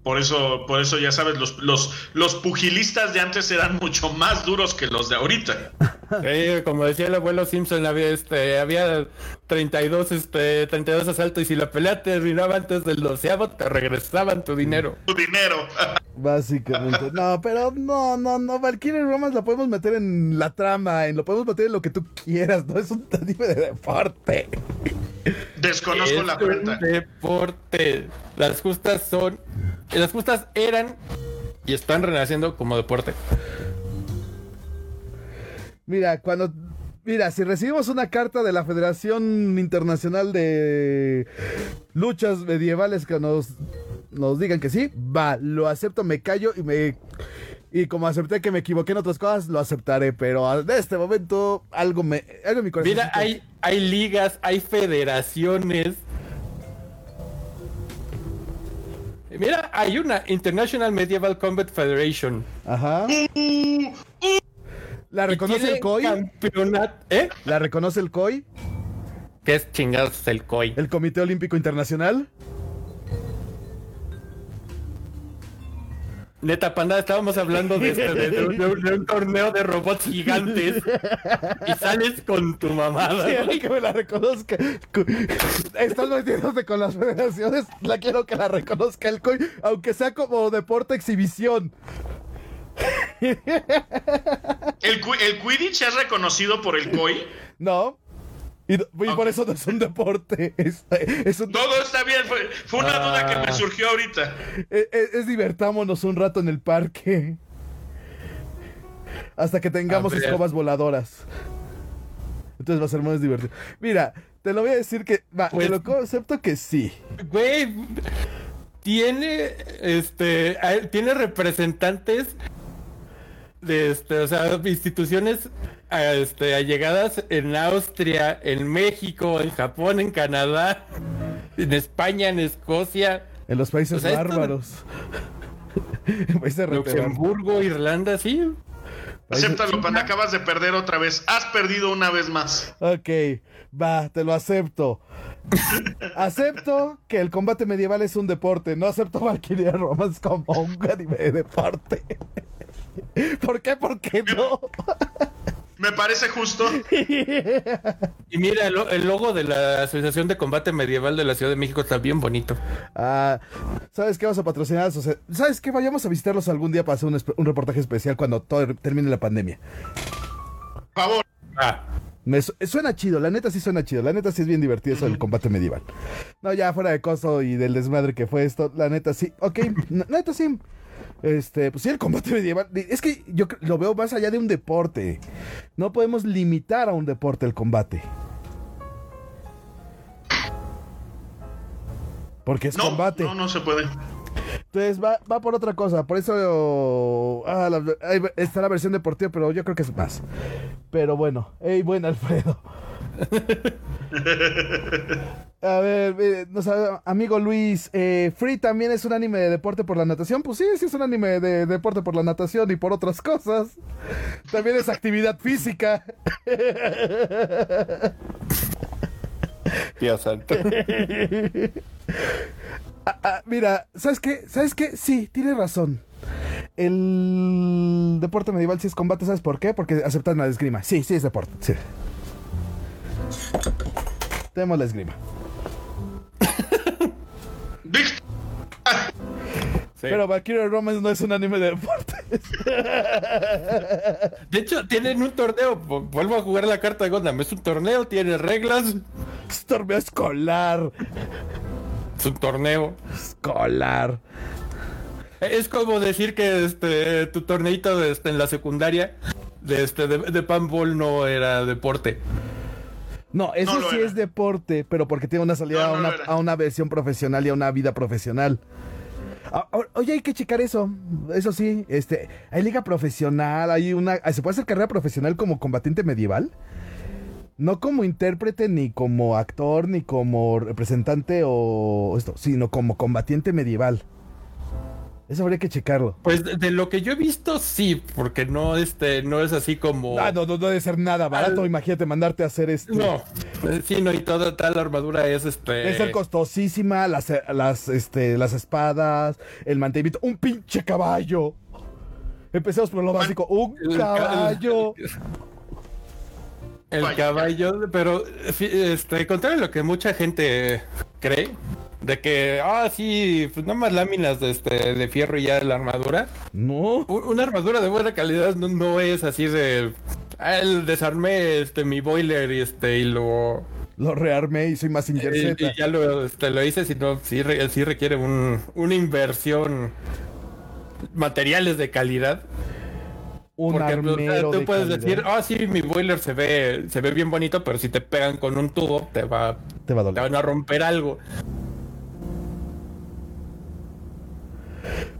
Por eso, por eso ya sabes, los, los, los pugilistas de antes eran mucho más duros que los de ahorita. <laughs> Sí, como decía el abuelo Simpson, había este, había 32, este, 32 asaltos y si la pelea terminaba antes del doceavo, te regresaban tu dinero. Tu dinero. <laughs> Básicamente. No, pero no, no, no. Valkyrie Romance la podemos meter en la trama, en lo podemos meter en lo que tú quieras, no es un anime de deporte. Desconozco Es la un cuenta. deporte. Las justas son, las justas eran y están renaciendo como deporte. Mira, cuando. Mira, si recibimos una carta de la Federación Internacional de Luchas Medievales que nos, nos digan que sí, va, lo acepto, me callo y me. Y como acepté que me equivoqué en otras cosas, lo aceptaré. Pero en este momento, algo me. Algo en mi corazón. Mira, hay, hay ligas, hay federaciones. Mira, hay una International Medieval Combat Federation. Ajá. ¿La reconoce el COI? campeonato- ¿Eh? ¿La reconoce el COI? ¿Qué es chingados el COI? ¿El Comité Olímpico Internacional? Neta, panda, estábamos hablando de, este- de- de un, de un- de un torneo de robots gigantes y sales con tu mamada. Quiero que me la reconozca. Estás metiéndose con las federaciones. La quiero que la reconozca el COI, aunque sea como deporte exhibición. ¿El, el Quidditch es reconocido por el COI? No. Y, y por eso no es un deporte. <laughs> Es, es, un- Todo está bien. Fue, fue una duda que me Ah. surgió ahorita. es- es- es divertámonos un rato en el parque. Hasta que tengamos escobas voladoras. Entonces va a ser más divertido. Mira, te lo voy a decir que. Va, Pues- te lo acepto que sí. Güey, tiene este tiene representantes de este, o sea, instituciones este, allegadas en Austria, en México, en Japón, en Canadá, en España, en Escocia, En los países O sea, esto- bárbaros. En <laughs> países bárbaros. Luxemburgo, Irlanda, sí. Acéptalo, panda. Acabas de perder otra vez. Has perdido una vez más. Ok, va, te lo acepto. acepto que el combate medieval es un deporte. No acepto Valkyria Romance como un anime de deporte. <laughs> ¿Por qué? ¿Por qué no? Me parece justo. <laughs> Y mira, el, el logo de la Asociación de Combate Medieval de la Ciudad de México está bien bonito. Ah, ¿Sabes qué? Vamos a patrocinar. o sea, ¿Sabes qué? Vayamos a visitarlos algún día para hacer un, reportaje especial cuando todo termine la pandemia. Por favor. Ah, Me su- suena chido, la neta sí suena chido, la neta sí es bien divertido eso del combate medieval. No, ya fuera de costo y del desmadre que fue esto, la neta sí, ok, neta sí. Este, pues sí, el combate <laughs> medieval, di- es que yo lo veo más allá de un deporte. No podemos limitar a un deporte el combate. Porque es No, combate. no, no se puede. Entonces va, va por otra cosa. Por eso ah, la- ahí está la versión deportiva, pero yo creo que es más. Pero bueno, hey, buen Alfredo. <laughs> A ver, eh, nos amigo Luis, eh, Free también es un anime de deporte por la natación. Pues sí, sí es un anime de deporte por la natación y por otras cosas. También es actividad física. <laughs> Dios santo. <laughs> Ah, mira, ¿sabes qué? ¿Sabes qué? Sí, tienes razón. El deporte medieval sí es combate, ¿sabes por qué? Porque aceptan la esgrima. Sí, sí es deporte, sí. Tenemos la esgrima. Sí. Pero Valkyrie Romance no es un anime de deportes. De hecho, tienen un torneo. vu- Vuelvo a jugar la carta de Gondam. Es un torneo, tiene reglas. Es torneo escolar. Es un torneo. Escolar. Es como decir que este tu torneito de, este, en la secundaria de este de, de panball no era deporte. No, eso No sí era. es deporte, pero porque tiene una salida No, no a, una, a una versión profesional y a una vida profesional. Ah, Oye, hay que checar eso. Eso sí, este, hay liga profesional, hay una, ah, se puede hacer carrera profesional como combatiente medieval. No como intérprete, ni como actor, ni como representante o esto, sino como combatiente medieval. Eso habría que checarlo. Pues de, de lo que yo he visto sí, porque no este no es así como Ah, no, no, no debe ser nada barato. Al- Imagínate mandarte a hacer este. No, eh, sí, no, y toda tal armadura es este. Debe ser costosísima, las, las, este, las espadas, el mantenimiento, un pinche caballo. Empecemos por lo básico, un caballo. El caballo, pero fi- este, contrario a lo que mucha gente cree, de que, ah, sí, pues nada más láminas de, este, de fierro y ya la armadura. No, Una armadura de buena calidad no, no es así de. Ah, el desarmé este, mi boiler y este y lo. lo rearmé y soy más y- Z. y ya lo, este, lo hice, sino sí, re- sí requiere un, una inversión. Materiales de calidad. Un Porque pues, o sea, armero tú de puedes calidad. decir, ah, sí, mi boiler se ve, se ve bien bonito, pero si te pegan con un tubo, te va, Te va a te van a romper algo.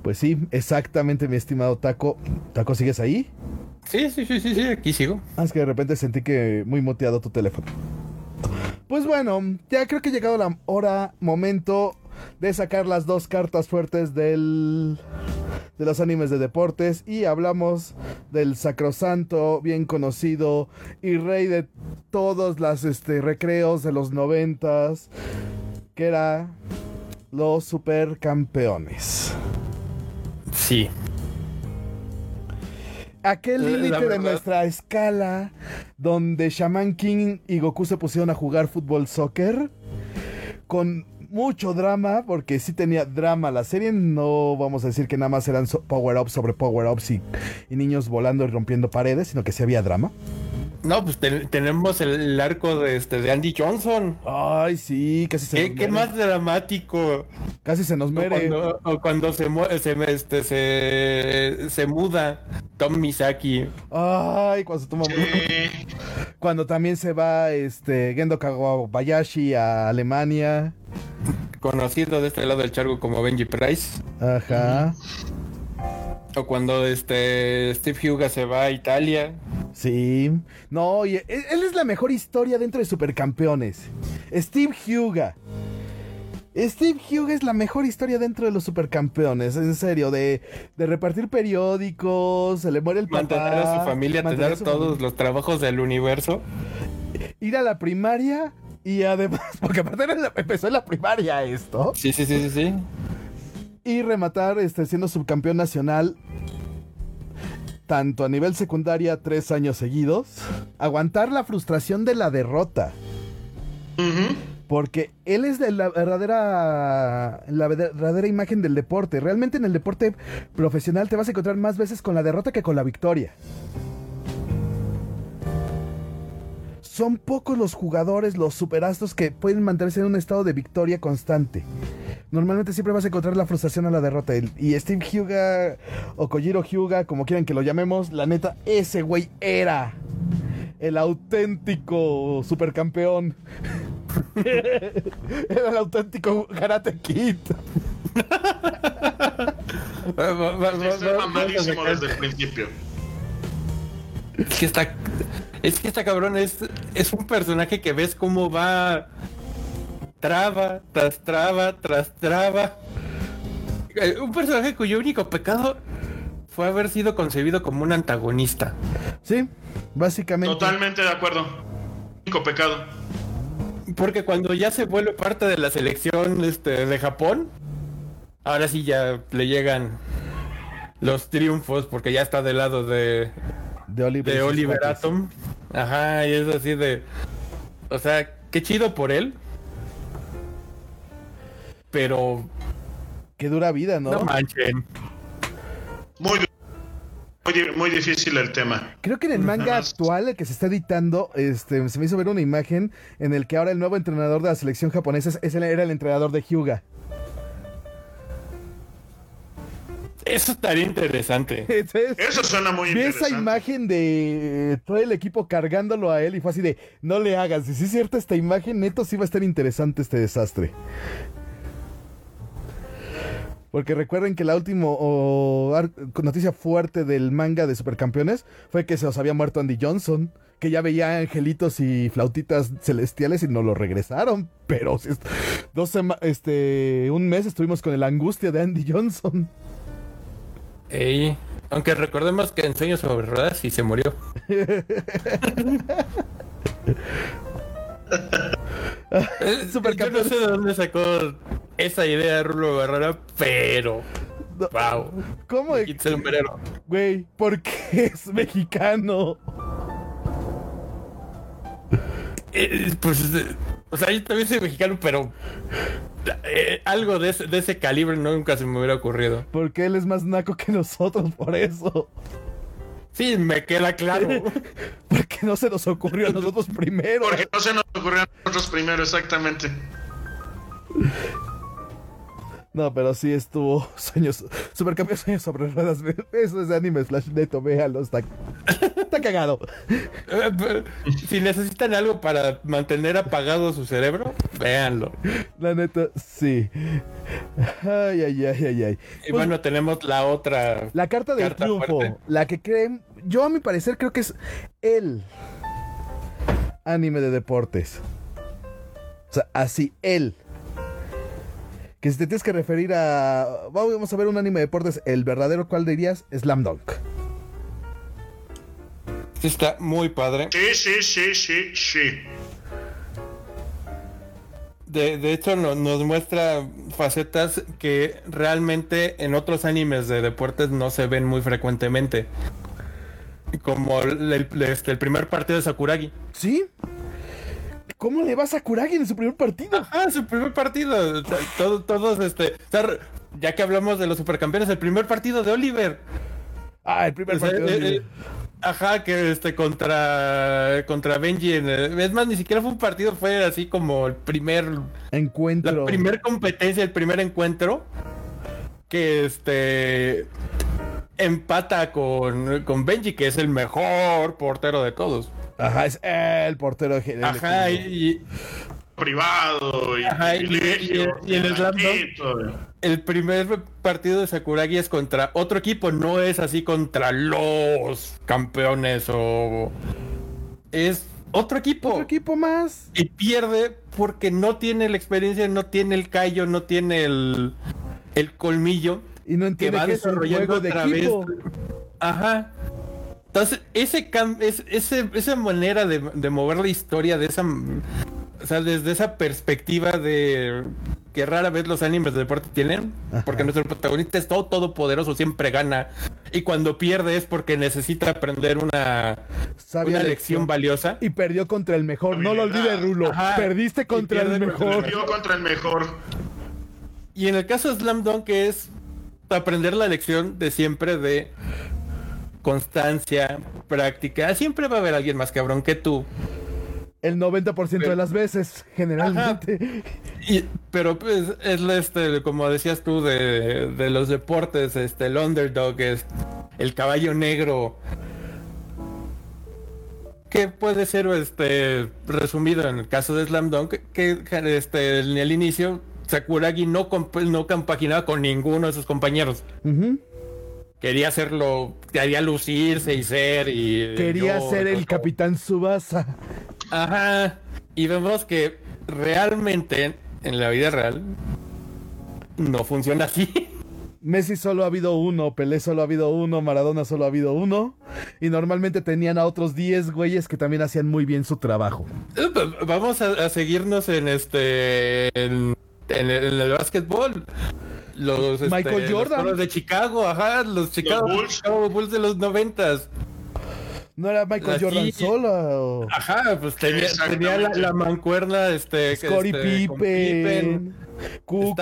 Pues sí, exactamente, mi estimado Taco. ¿Taco sigues ahí? Sí, sí, sí, sí, sí, aquí sigo. Ah, es que de repente sentí que muy moteado tu teléfono. Pues bueno, ya creo que ha llegado la hora, momento de sacar las dos cartas fuertes del de los animes de deportes y hablamos del sacrosanto, bien conocido y rey de todos los este, recreos de los noventas, que era los supercampeones. Sí. Aquel límite de nuestra escala donde Shaman King y Goku se pusieron a jugar fútbol soccer con mucho drama, porque sí tenía drama la serie, no vamos a decir que nada más eran so- power-ups sobre power-ups y, y niños volando y rompiendo paredes, sino que sí había drama. No, pues te- tenemos el, el arco de este de Andy Johnson. Ay, sí, casi se ¿Qué, nos qué muere. más dramático? Casi se nos muere. cuando, o cuando se, mu- se, me- este, se, se muda Tom Misaki. Ay, cuando se toma- Sí. cuando también se va este Gendo Kawabayashi a Alemania. conocido de este lado del charco como Benji Price. Ajá. O cuando este Steve Huga se va a Italia. Sí. No, y él, él es la mejor historia dentro de Supercampeones. Steve Huga. Steve Huga es la mejor historia dentro de los supercampeones, en serio, de, de repartir periódicos, se le muere el papá. Mantener a su familia, mantener tener su todos familia. los trabajos del universo. Ir a la primaria Y además, <laughs> porque aparte empezó en la primaria esto. Sí, sí, sí, sí, sí. Y rematar este, siendo subcampeón nacional tanto a nivel secundaria tres años seguidos. Aguantar la frustración de la derrota. Porque él es de la verdadera, la verdadera imagen del deporte. Realmente en el deporte profesional te vas a encontrar más veces con la derrota que con la victoria. Son pocos los jugadores, los superastros que pueden mantenerse en un estado de victoria constante. Normalmente siempre vas a encontrar la frustración a la derrota. Y Steve Huga o Kojiro Hyuga, como quieran que lo llamemos, la neta, ese güey era el auténtico supercampeón. <laughs> era el auténtico Karate Kid. <laughs> desde el principio. Es que está. Es que esta cabrón es, es un personaje que ves cómo va. Traba, tras traba, tras traba. Eh, un personaje cuyo único pecado fue haber sido concebido como un antagonista. Sí, básicamente. Totalmente de acuerdo. Único pecado. Porque cuando ya se vuelve parte de la selección este, de Japón, ahora sí ya le llegan los triunfos porque ya está del lado de, de Oliver, de Oliver Atom. Ajá, y es así de. O sea, qué chido por él. Pero. Qué dura vida, ¿no? No manchen. Muy, muy, difícil el tema. Creo que en el manga actual, el que se está editando, este, se me hizo ver una imagen en el que ahora el nuevo entrenador de la selección japonesa es era el entrenador de Hyuga. Eso estaría interesante. <laughs> Eso suena muy interesante. esa imagen de todo el equipo cargándolo a él y fue así de, no le hagas. Si es cierta esta imagen, neto sí va a estar interesante este desastre. Porque recuerden que la última noticia fuerte del manga de Supercampeones fue que se os había muerto Andy Johnson. Que ya veía angelitos y flautitas celestiales y no lo regresaron. Pero dos este, un mes estuvimos con la angustia de Andy Johnson. Ey, aunque recordemos que en Sueños sobre Ruedas sí se murió. Super <laughs> Yo no sé de dónde sacó esa idea de Rulo Guerrero, pero. wow. ¿Cómo? es? Güey, porque es mexicano. Eh, pues, eh, o sea, yo también soy mexicano, pero eh, algo de ese, de ese calibre nunca se me hubiera ocurrido. Porque él es más naco que nosotros, por eso. Sí, me queda claro. <laughs> Porque no se nos ocurrió a nosotros primero. Porque no se nos ocurrió a nosotros primero, exactamente. No, pero sí estuvo <laughs> sueños, supercampeón sueños sobre ruedas. <laughs> Eso es anime Flash Neto, véalo, está, está cagado. Si necesitan algo para mantener apagado su cerebro, véanlo. La neta, sí. Ay, ay, ay, ay, ay. Y pues, bueno, tenemos la otra. La carta del triunfo. La que creen. Yo a mi parecer creo que es el anime de deportes. O sea, así, él que si te tienes que referir a. Vamos a ver un anime de deportes, el verdadero, ¿cuál dirías? Slam Dunk. Está muy padre. Sí, sí, sí, sí, sí. De, hecho, nos muestra facetas que realmente en otros animes de deportes no se ven muy frecuentemente. Como el, este, el primer partido de Sakuragi. Sí, ¿Cómo le vas a Kuragi en su primer partido? Ah, su primer partido. Todos, todos, este. Ya que hablamos de los supercampeones, el primer partido de Oliver. Ah, el primer partido de eh, Oliver. Eh, ajá, que este contra contra Benji. es más, ni siquiera fue un partido, fue así como el primer encuentro. La primer competencia, el primer encuentro. Que este empata con, con Benji, que es el mejor portero de todos. Ajá, es el portero general. Ajá, y, privado y, y, en el el primer partido de Sakuragi es contra otro equipo, no es así contra los campeones o es otro equipo. Otro equipo más. Y pierde porque no tiene la experiencia, no tiene el callo, no tiene el, el colmillo. Y no entiende que, es un juego de equipo. Ajá. Entonces, ese, ese esa manera de, mover la historia de esa o sea, desde esa perspectiva de que rara vez los animes de deporte tienen, porque nuestro protagonista es todo todopoderoso, siempre gana, y cuando pierde es porque necesita aprender una, una lección, valiosa. Y perdió contra el mejor, no lo olvides, Rulo, perdiste contra el mejor. Perdió contra el mejor. Y en el caso de Slam Dunk es aprender la lección de siempre de constancia, práctica. Siempre va a haber alguien más cabrón que tú el 90% de las veces, generalmente. pero pues es este, como decías tú, de, los deportes, este, el underdog es el caballo negro. Que puede ser este resumido en el caso de Slam Dunk, que este, en el inicio Sakuragi no, no compaginaba con ninguno de sus compañeros. Quería hacerlo, quería lucirse y ser y... Quería ser el Capitán Subasa. Ajá. Y vemos que realmente en la vida real no funciona así. <laughs> Messi solo ha habido uno, Pelé solo ha habido uno, Maradona solo ha habido uno. Y normalmente tenían a otros 10 güeyes que también hacían muy bien su trabajo. Eh, vamos a, seguirnos en este. En, el, básquetbol. Los, este, Michael Jordan. Los de Chicago, ajá, los Chicago, Bulls. de los noventas. No era Michael Jordan solo. Ajá, pues tenía, tenía la, mancuerna, este. Scottie este, Pippen. Cuco.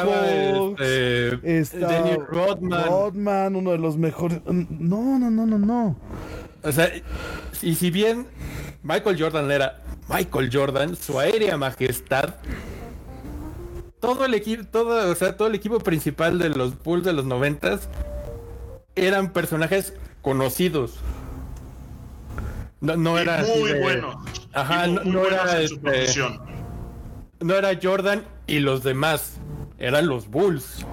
Este, estaba, Rodman. Rodman, uno de los mejores. No, no, no, no, no. O sea, y si bien Michael Jordan era Michael Jordan, su aérea majestad todo el equipo, todo, o sea, todo el equipo principal de los Bulls de los noventas eran personajes conocidos. No, no era muy bueno. Ajá, no, era este, no era Jordan y los demás, eran los Bulls.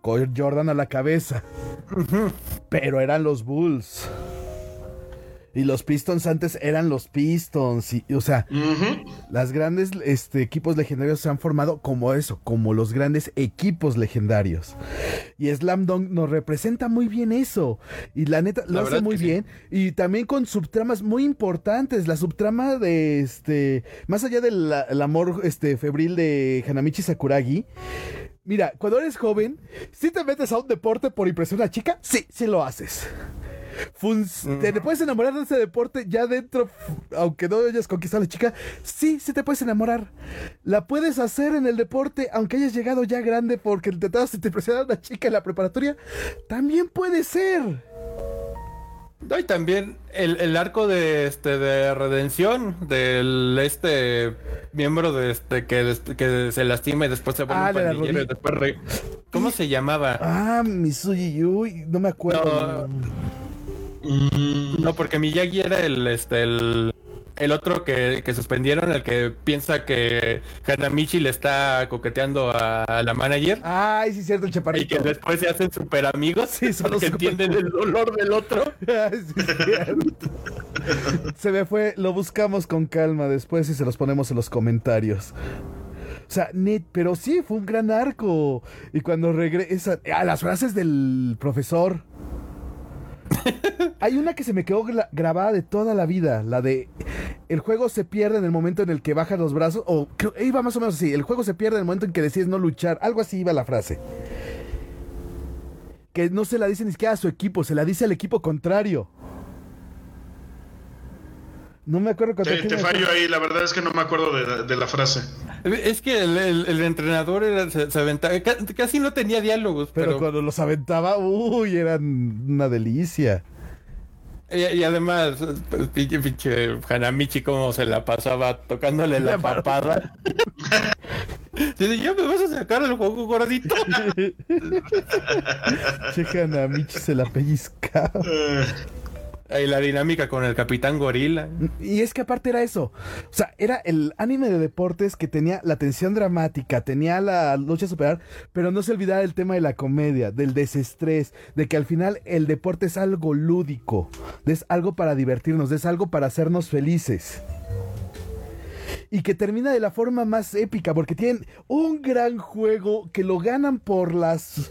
Con Jordan a la cabeza. Pero eran los Bulls. Y los Pistons antes eran los Pistons. Y, o sea, las grandes este, equipos legendarios se han formado como eso, como los grandes equipos legendarios. Y Slam Dunk nos representa muy bien eso. Y la neta lo hace muy bien. Y también con subtramas muy importantes. La subtrama de este. Más allá del amor este, febril de Hanamichi Sakuragi. Mira, cuando eres joven, si te metes a un deporte por impresión a chica, sí, sí lo haces te puedes enamorar de ese deporte ya dentro, aunque no hayas conquistado a la chica. Sí, sí te puedes enamorar. La puedes hacer en el deporte, aunque hayas llegado ya grande porque te tratas te impresionar a una chica en la preparatoria. También puede ser. No, y también el, arco de este de redención del este miembro de este que, que se lastima y después se vuelve ah, un y después ¿Cómo se llamaba? Ah, Misuyi no me acuerdo. No, porque Miyagi era el, este, el, el otro que, suspendieron, el que piensa que Hanamichi le está coqueteando a, la manager. Ay, sí, cierto, el chaparrito. Y que después se hacen super amigos. Sí, son que entienden el dolor del otro. <laughs> se me fue, lo buscamos con calma después y se los ponemos en los comentarios. O sea, net, pero sí, fue un gran arco. Y cuando regresa, a las frases del profesor. Hay una que se me quedó grabada de toda la vida, la de el juego se pierde en el momento en el que bajas los brazos, o iba más o menos así, el juego se pierde en el momento en que decides no luchar, algo así iba la frase. Que no se la dice ni siquiera a su equipo, se la dice al equipo contrario. No me acuerdo cuando. Te, te fallo ahí, la verdad es que no me acuerdo de, la frase. Es que el, entrenador se, aventaba, casi no tenía diálogos. Pero, cuando los aventaba, uy, eran una delicia. Y, además, pinche, pinche Hanamichi, como se la pasaba tocándole la, <laughs> papada. Dice, ya me vas a sacar el juego gordito. <laughs> che, Hanamichi se la pellizcaba. Y la dinámica con el Capitán Gorila. Y es que aparte era eso. O sea, era el anime de deportes que tenía la tensión dramática, tenía la lucha superar, pero no se olvidaba el tema de la comedia, del desestrés, de que al final el deporte es algo lúdico, es algo para divertirnos, es algo para hacernos felices. Y que termina de la forma más épica, porque tienen un gran juego que lo ganan por las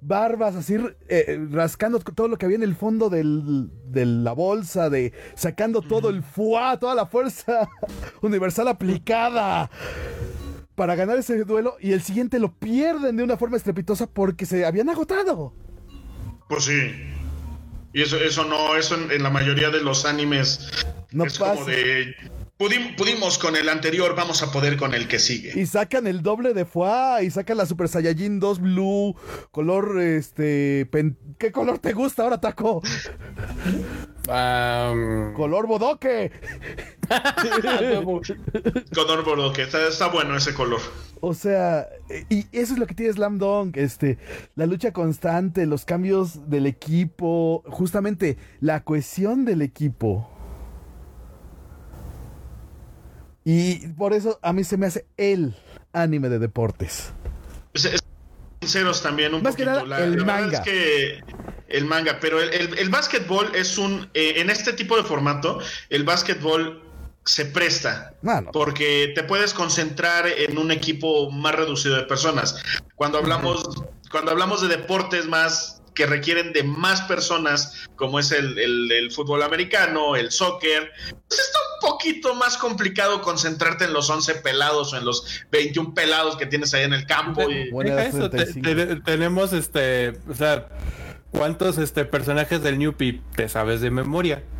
barbas, así eh, rascando todo lo que había en el fondo del, de la bolsa, de sacando todo el fuá, toda la fuerza <laughs> universal aplicada para ganar ese duelo y el siguiente lo pierden de una forma estrepitosa porque se habían agotado. Pues sí. Y eso, eso no, eso en, la mayoría de los animes no es como de pudimos con el anterior, vamos a poder con el que sigue. Y sacan el doble de Fua y sacan la Super Saiyajin 2 Blue, color este ¿qué color te gusta ahora, Taco? color bodoque. <laughs> color bodoque, está, está, bueno ese color. O sea, y eso es lo que tiene Slam Dunk, este, la lucha constante, los cambios del equipo, justamente la cohesión del equipo. Y por eso a mí se me hace el anime de deportes. sinceros también un Más poquito. Que el manga. que el manga, pero el, el, básquetbol es un, eh, en este tipo de formato, el básquetbol se presta. Porque te puedes concentrar en un equipo más reducido de personas. Cuando hablamos, cuando hablamos de deportes más que requieren de más personas, como es el, fútbol americano, el soccer, pues está un poquito más complicado concentrarte en los 11 pelados o en los 21 pelados que tienes ahí en el campo. Y... tenemos este, o sea, ¿cuántos este, personajes del New Pip te sabes de memoria? <laughs>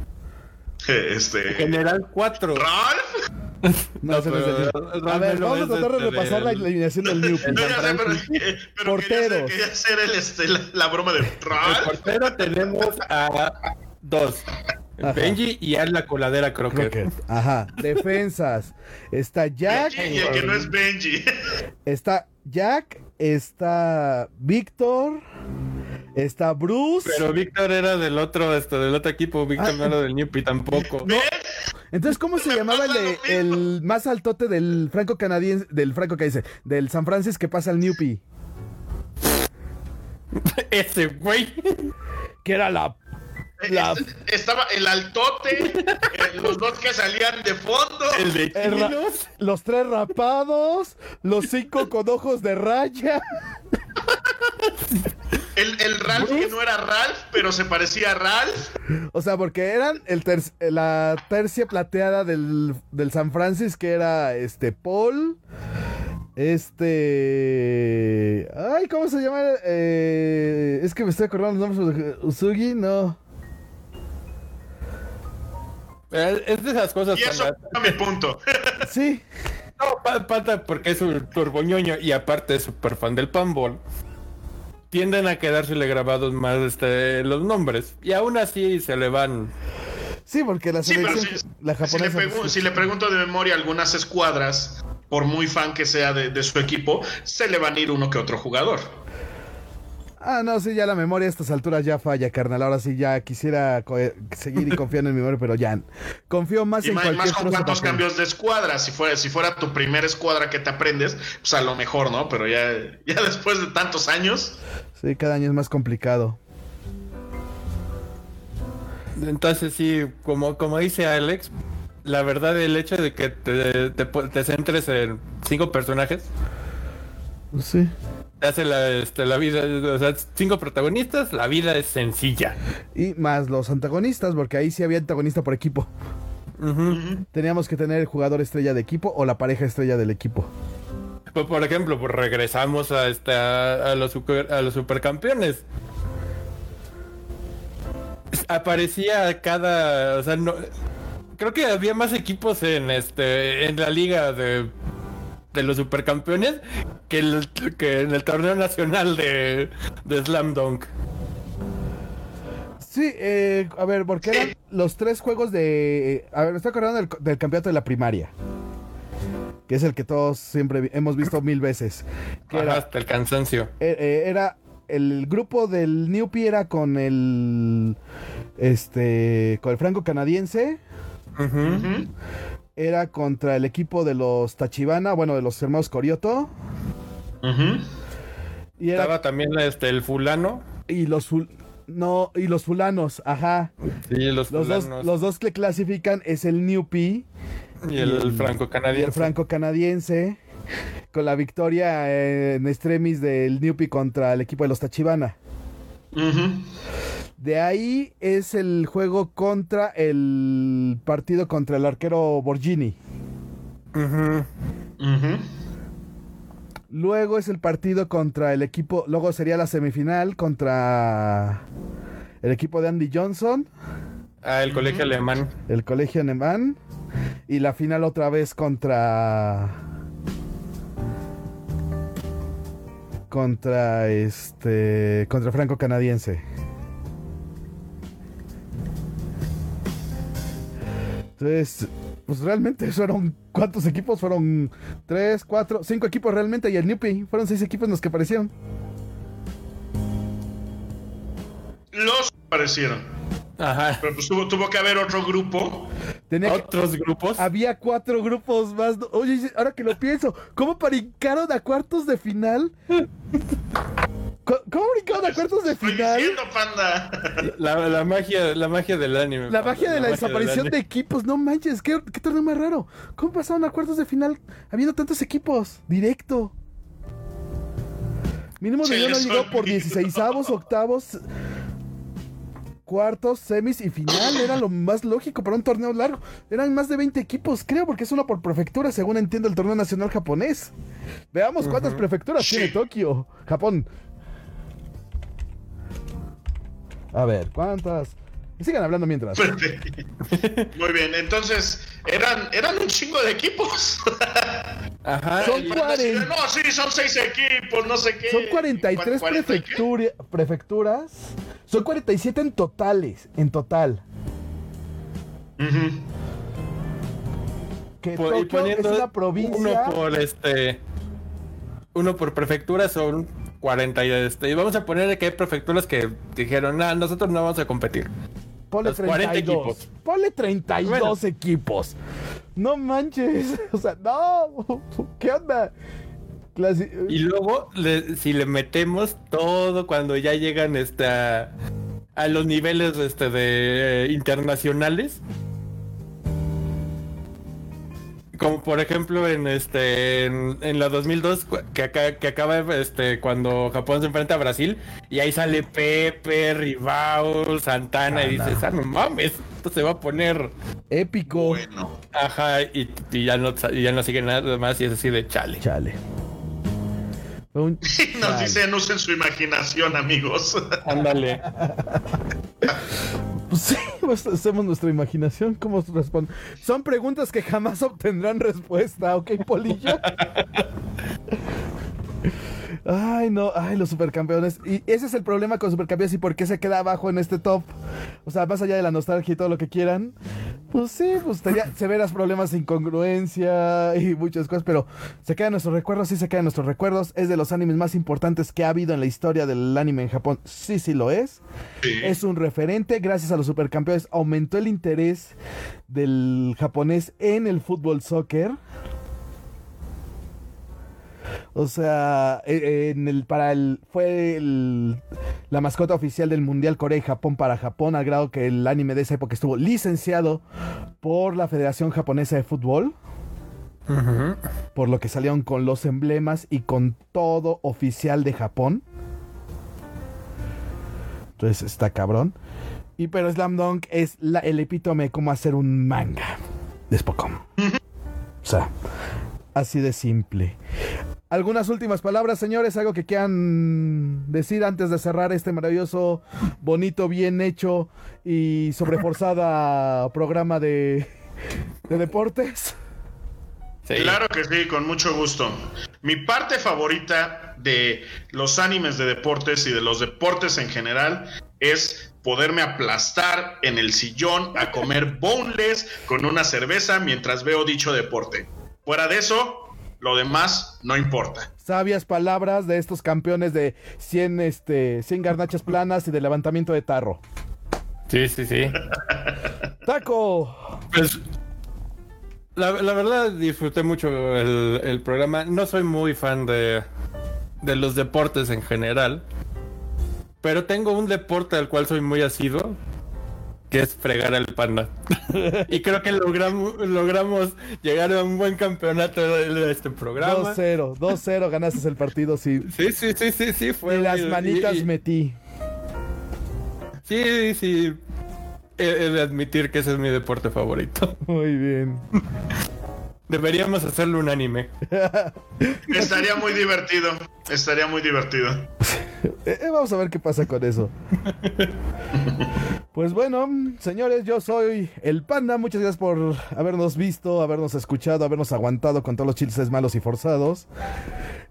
Este. General 4. ¿Ralph? <laughs> No, no a ver, vamos a tratar de repasar la eliminación del New No, ya sé, pero, pero porteros. Quería, hacer el, este, la, broma de Ralph. El portero tenemos a dos. Benji y a la coladera Crocker. Ajá. Defensas. Está Jack. Y el que no es Benji. Está Jack. Está Víctor. Está Bruce. Pero Víctor era del otro, este, del otro equipo. Víctor no era del Newpi tampoco. Entonces, ¿cómo se <laughs> llamaba el, el, más altote del franco canadiense, del franco que dice, del San Francisco que pasa al Newpi? <laughs> Ese güey. Que era la estaba el altote, eh, los dos que salían de fondo. El de Los tres rapados, los cinco con ojos de raya. El, el Ralph que no era Ralph, pero se parecía a Ralph. O sea, porque eran el la tercia plateada del, del San Francisco, que era este Paul. Este. Ay, ¿cómo se llama? Eh, es que me estoy acordando los nombres. Usugi, no. Es de esas cosas. Y eso es mi punto. <laughs> sí. No, falta porque es un turboñoño y aparte es súper fan del panball. Tienden a quedársele grabados más este, los nombres. Y aún así se le van. Sí, porque la selección, si, la japonesa. Si le, pregunto de memoria algunas escuadras, por muy fan que sea de su equipo, se le van a ir uno que otro jugador. Ah, no, sí, ya la memoria a estas alturas ya falla, carnal. Ahora sí ya quisiera seguir y confiar en mi memoria, pero ya confío más y en más, cualquier más con cuántos cambios de escuadra. Si fuera, si fuera tu primera escuadra que te aprendes, pues a lo mejor, ¿no? Pero ya, ya después de tantos años. Sí, cada año es más complicado. Entonces sí, como, como dice Alex, la verdad el hecho de que te, te, te centres en cinco personajes. Sí hace la, este, la vida, o sea, cinco protagonistas, la vida es sencilla. Y más los antagonistas, porque ahí sí había antagonista por equipo. Teníamos que tener el jugador estrella de equipo o la pareja estrella del equipo. Pues, por ejemplo, pues regresamos a, este, a, los, a los supercampeones. Aparecía cada, o sea, no, creo que había más equipos en este, en la liga de de los supercampeones que, el, que en el torneo nacional de, de Slam Dunk. Sí, eh, a ver, porque eran los tres juegos de... A ver, me estoy acordando del, campeonato de la primaria. Que es el que todos siempre hemos visto mil veces. Que era, hasta el cansancio. Eh, eh, era el grupo del New era con el... Este... Con el franco canadiense era contra el equipo de los Tachibana, bueno, de los hermanos Corioto. y Estaba también este, el fulano. Y los no, y los fulanos, ajá. Sí, los, los dos, los dos que clasifican es el New Y el, franco-canadiense. El franco-canadiense. Con la victoria en extremis del Newpi contra el equipo de los Tachibana. De ahí es el juego contra el partido contra el arquero Borgini. Luego es el partido contra el equipo. Luego sería la semifinal contra el equipo de Andy Johnson. Ah, el colegio alemán. El colegio alemán. Y la final otra vez contra. Contra este. Contra Franco Canadiense. Entonces, pues realmente fueron. ¿Cuántos equipos? Fueron tres, cuatro, cinco equipos realmente. Y el Newpie. Fueron seis equipos los que aparecieron. Los aparecieron. Ajá. Pero pues tuvo, que haber otro grupo. Tenía ¿Otros grupos? Había cuatro grupos más. Oye, ahora que lo pienso, ¿cómo brincaron a cuartos de final? ¿Cómo brincaron a cuartos de final? panda. La, magia, la magia del anime. La magia de la, desaparición de equipos. No manches, ¿qué, qué torneo más raro. ¿Cómo pasaron a cuartos de final habiendo tantos equipos? Directo. Mínimo de no llegó por 16 octavos cuartos, semis y final. Era lo más lógico para un torneo largo. Eran más de 20 equipos, creo, porque es uno por prefectura, según entiendo el torneo nacional japonés. Veamos cuántas prefecturas tiene Tokio, Japón. A ver, ¿cuántas? Sigan hablando mientras. <laughs> Muy bien, entonces eran, eran un chingo de equipos. <laughs> Ajá. Son 40... No, sí, son seis equipos, no sé qué. Son 43 prefecturas. Son 47 en totales, en total. Que Tokio es una provincia. Uno por este. Uno por prefectura son 40 y este. Y vamos a poner que hay prefecturas que dijeron, nah, nosotros no vamos a competir. Ponle 32. equipos. Ponle 32 equipos. No manches. <laughs> O sea, no. <laughs> ¿Qué onda? Y luego, si le metemos todo cuando ya llegan este, a, los niveles este, de eh, internacionales. Como por ejemplo en este en, la 2002 que, que acaba este cuando Japón se enfrenta a Brasil y ahí sale Pepe, Ribao, Santana y dices, "Ah, no mames, esto se va a poner épico." Bueno. Ajá, y, ya no y ya no sigue nada más y es así de chale. Chale. <laughs> Nos dicen, usen su imaginación, amigos. <laughs> Ándale. <laughs> Pues sí, pues hacemos nuestra imaginación. ¿Cómo responde? Son preguntas que jamás obtendrán respuesta, ¿ok, Polillo? Ay, no, ay, los supercampeones. Y ese es el problema con supercampeones y por qué se queda abajo en este top. O sea, más allá de la nostalgia y todo lo que quieran. Pues sí, pues tenía severas problemas de incongruencia y muchas cosas, pero se quedan nuestros recuerdos, sí se quedan nuestros recuerdos. Es de los animes más importantes que ha habido en la historia del anime en Japón. Sí, sí lo es. Es un referente. Gracias a los supercampeones aumentó el interés del japonés en el fútbol soccer. O sea, e, e, en el, para el, fue la mascota oficial del Mundial Corea y Japón para Japón, al grado que el anime de esa época estuvo licenciado por la Federación Japonesa de Fútbol. Por lo que salieron con los emblemas y con todo oficial de Japón. Entonces está cabrón. Y pero Slam Dunk es la, el epítome de cómo hacer un manga de Spokon. O sea, así de simple. Algunas últimas palabras, señores, algo que quieran decir antes de cerrar este maravilloso, bonito, bien hecho y sobreforzada <laughs> programa de, de deportes. Claro que sí, con mucho gusto. Mi parte favorita de los animes de deportes y de los deportes en general es poderme aplastar en el sillón a comer boneless con una cerveza mientras veo dicho deporte. Fuera de eso, lo demás no importa. Sabias palabras de estos campeones de 100, este, 100 garnachas planas y de levantamiento de tarro. Sí, sí, sí. <laughs> Taco. Pues la, verdad disfruté mucho el, programa. No soy muy fan de, de los deportes en general. Pero tengo un deporte al cual soy muy asiduo. Que es fregar al panda. <laughs> y creo que logramos, logramos llegar a un buen campeonato de este programa. 2-0, 2-0 ganaste el partido, sí. Sí, sí, sí, sí, sí, fue. Y las manitas metí. Sí, sí. He, de admitir que ese es mi deporte favorito. Muy bien. <laughs> Deberíamos hacerlo un anime. <laughs> Estaría muy divertido. Estaría muy divertido. Eh, eh, vamos a ver qué pasa con eso. Pues bueno, señores, yo soy el Panda. Muchas gracias por habernos visto, habernos escuchado, habernos aguantado con todos los chistes malos y forzados.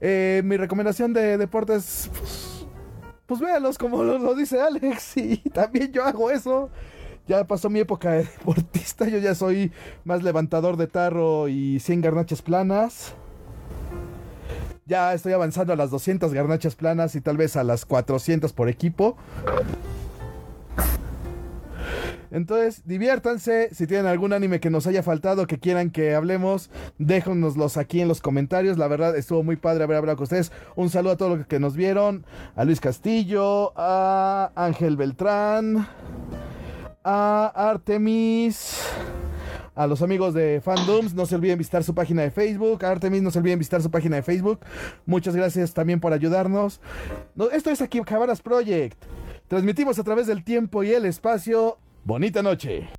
Eh, mi recomendación de deportes, pues, pues véalos como lo, dice Alex. Y <laughs> también yo hago eso. Ya pasó mi época de <laughs> deportista. Yo ya soy más levantador de tarro y 100 garnachas planas. Ya estoy avanzando a las 200 garnachas planas y tal vez a las 400 por equipo. Entonces, diviértanse. Si tienen algún anime que nos haya faltado, que quieran que hablemos, déjanoslos aquí en los comentarios. La verdad, estuvo muy padre haber hablado con ustedes. Un saludo a todos los que nos vieron. A Luis Castillo, a Ángel Beltrán, a Artemis a los amigos de Fandoms. No se olviden visitar su página de Facebook. A Artemis, no se olviden visitar su página de Facebook. Muchas gracias también por ayudarnos. esto es aquí Cabaras Project. Transmitimos a través del tiempo y el espacio. Bonita noche.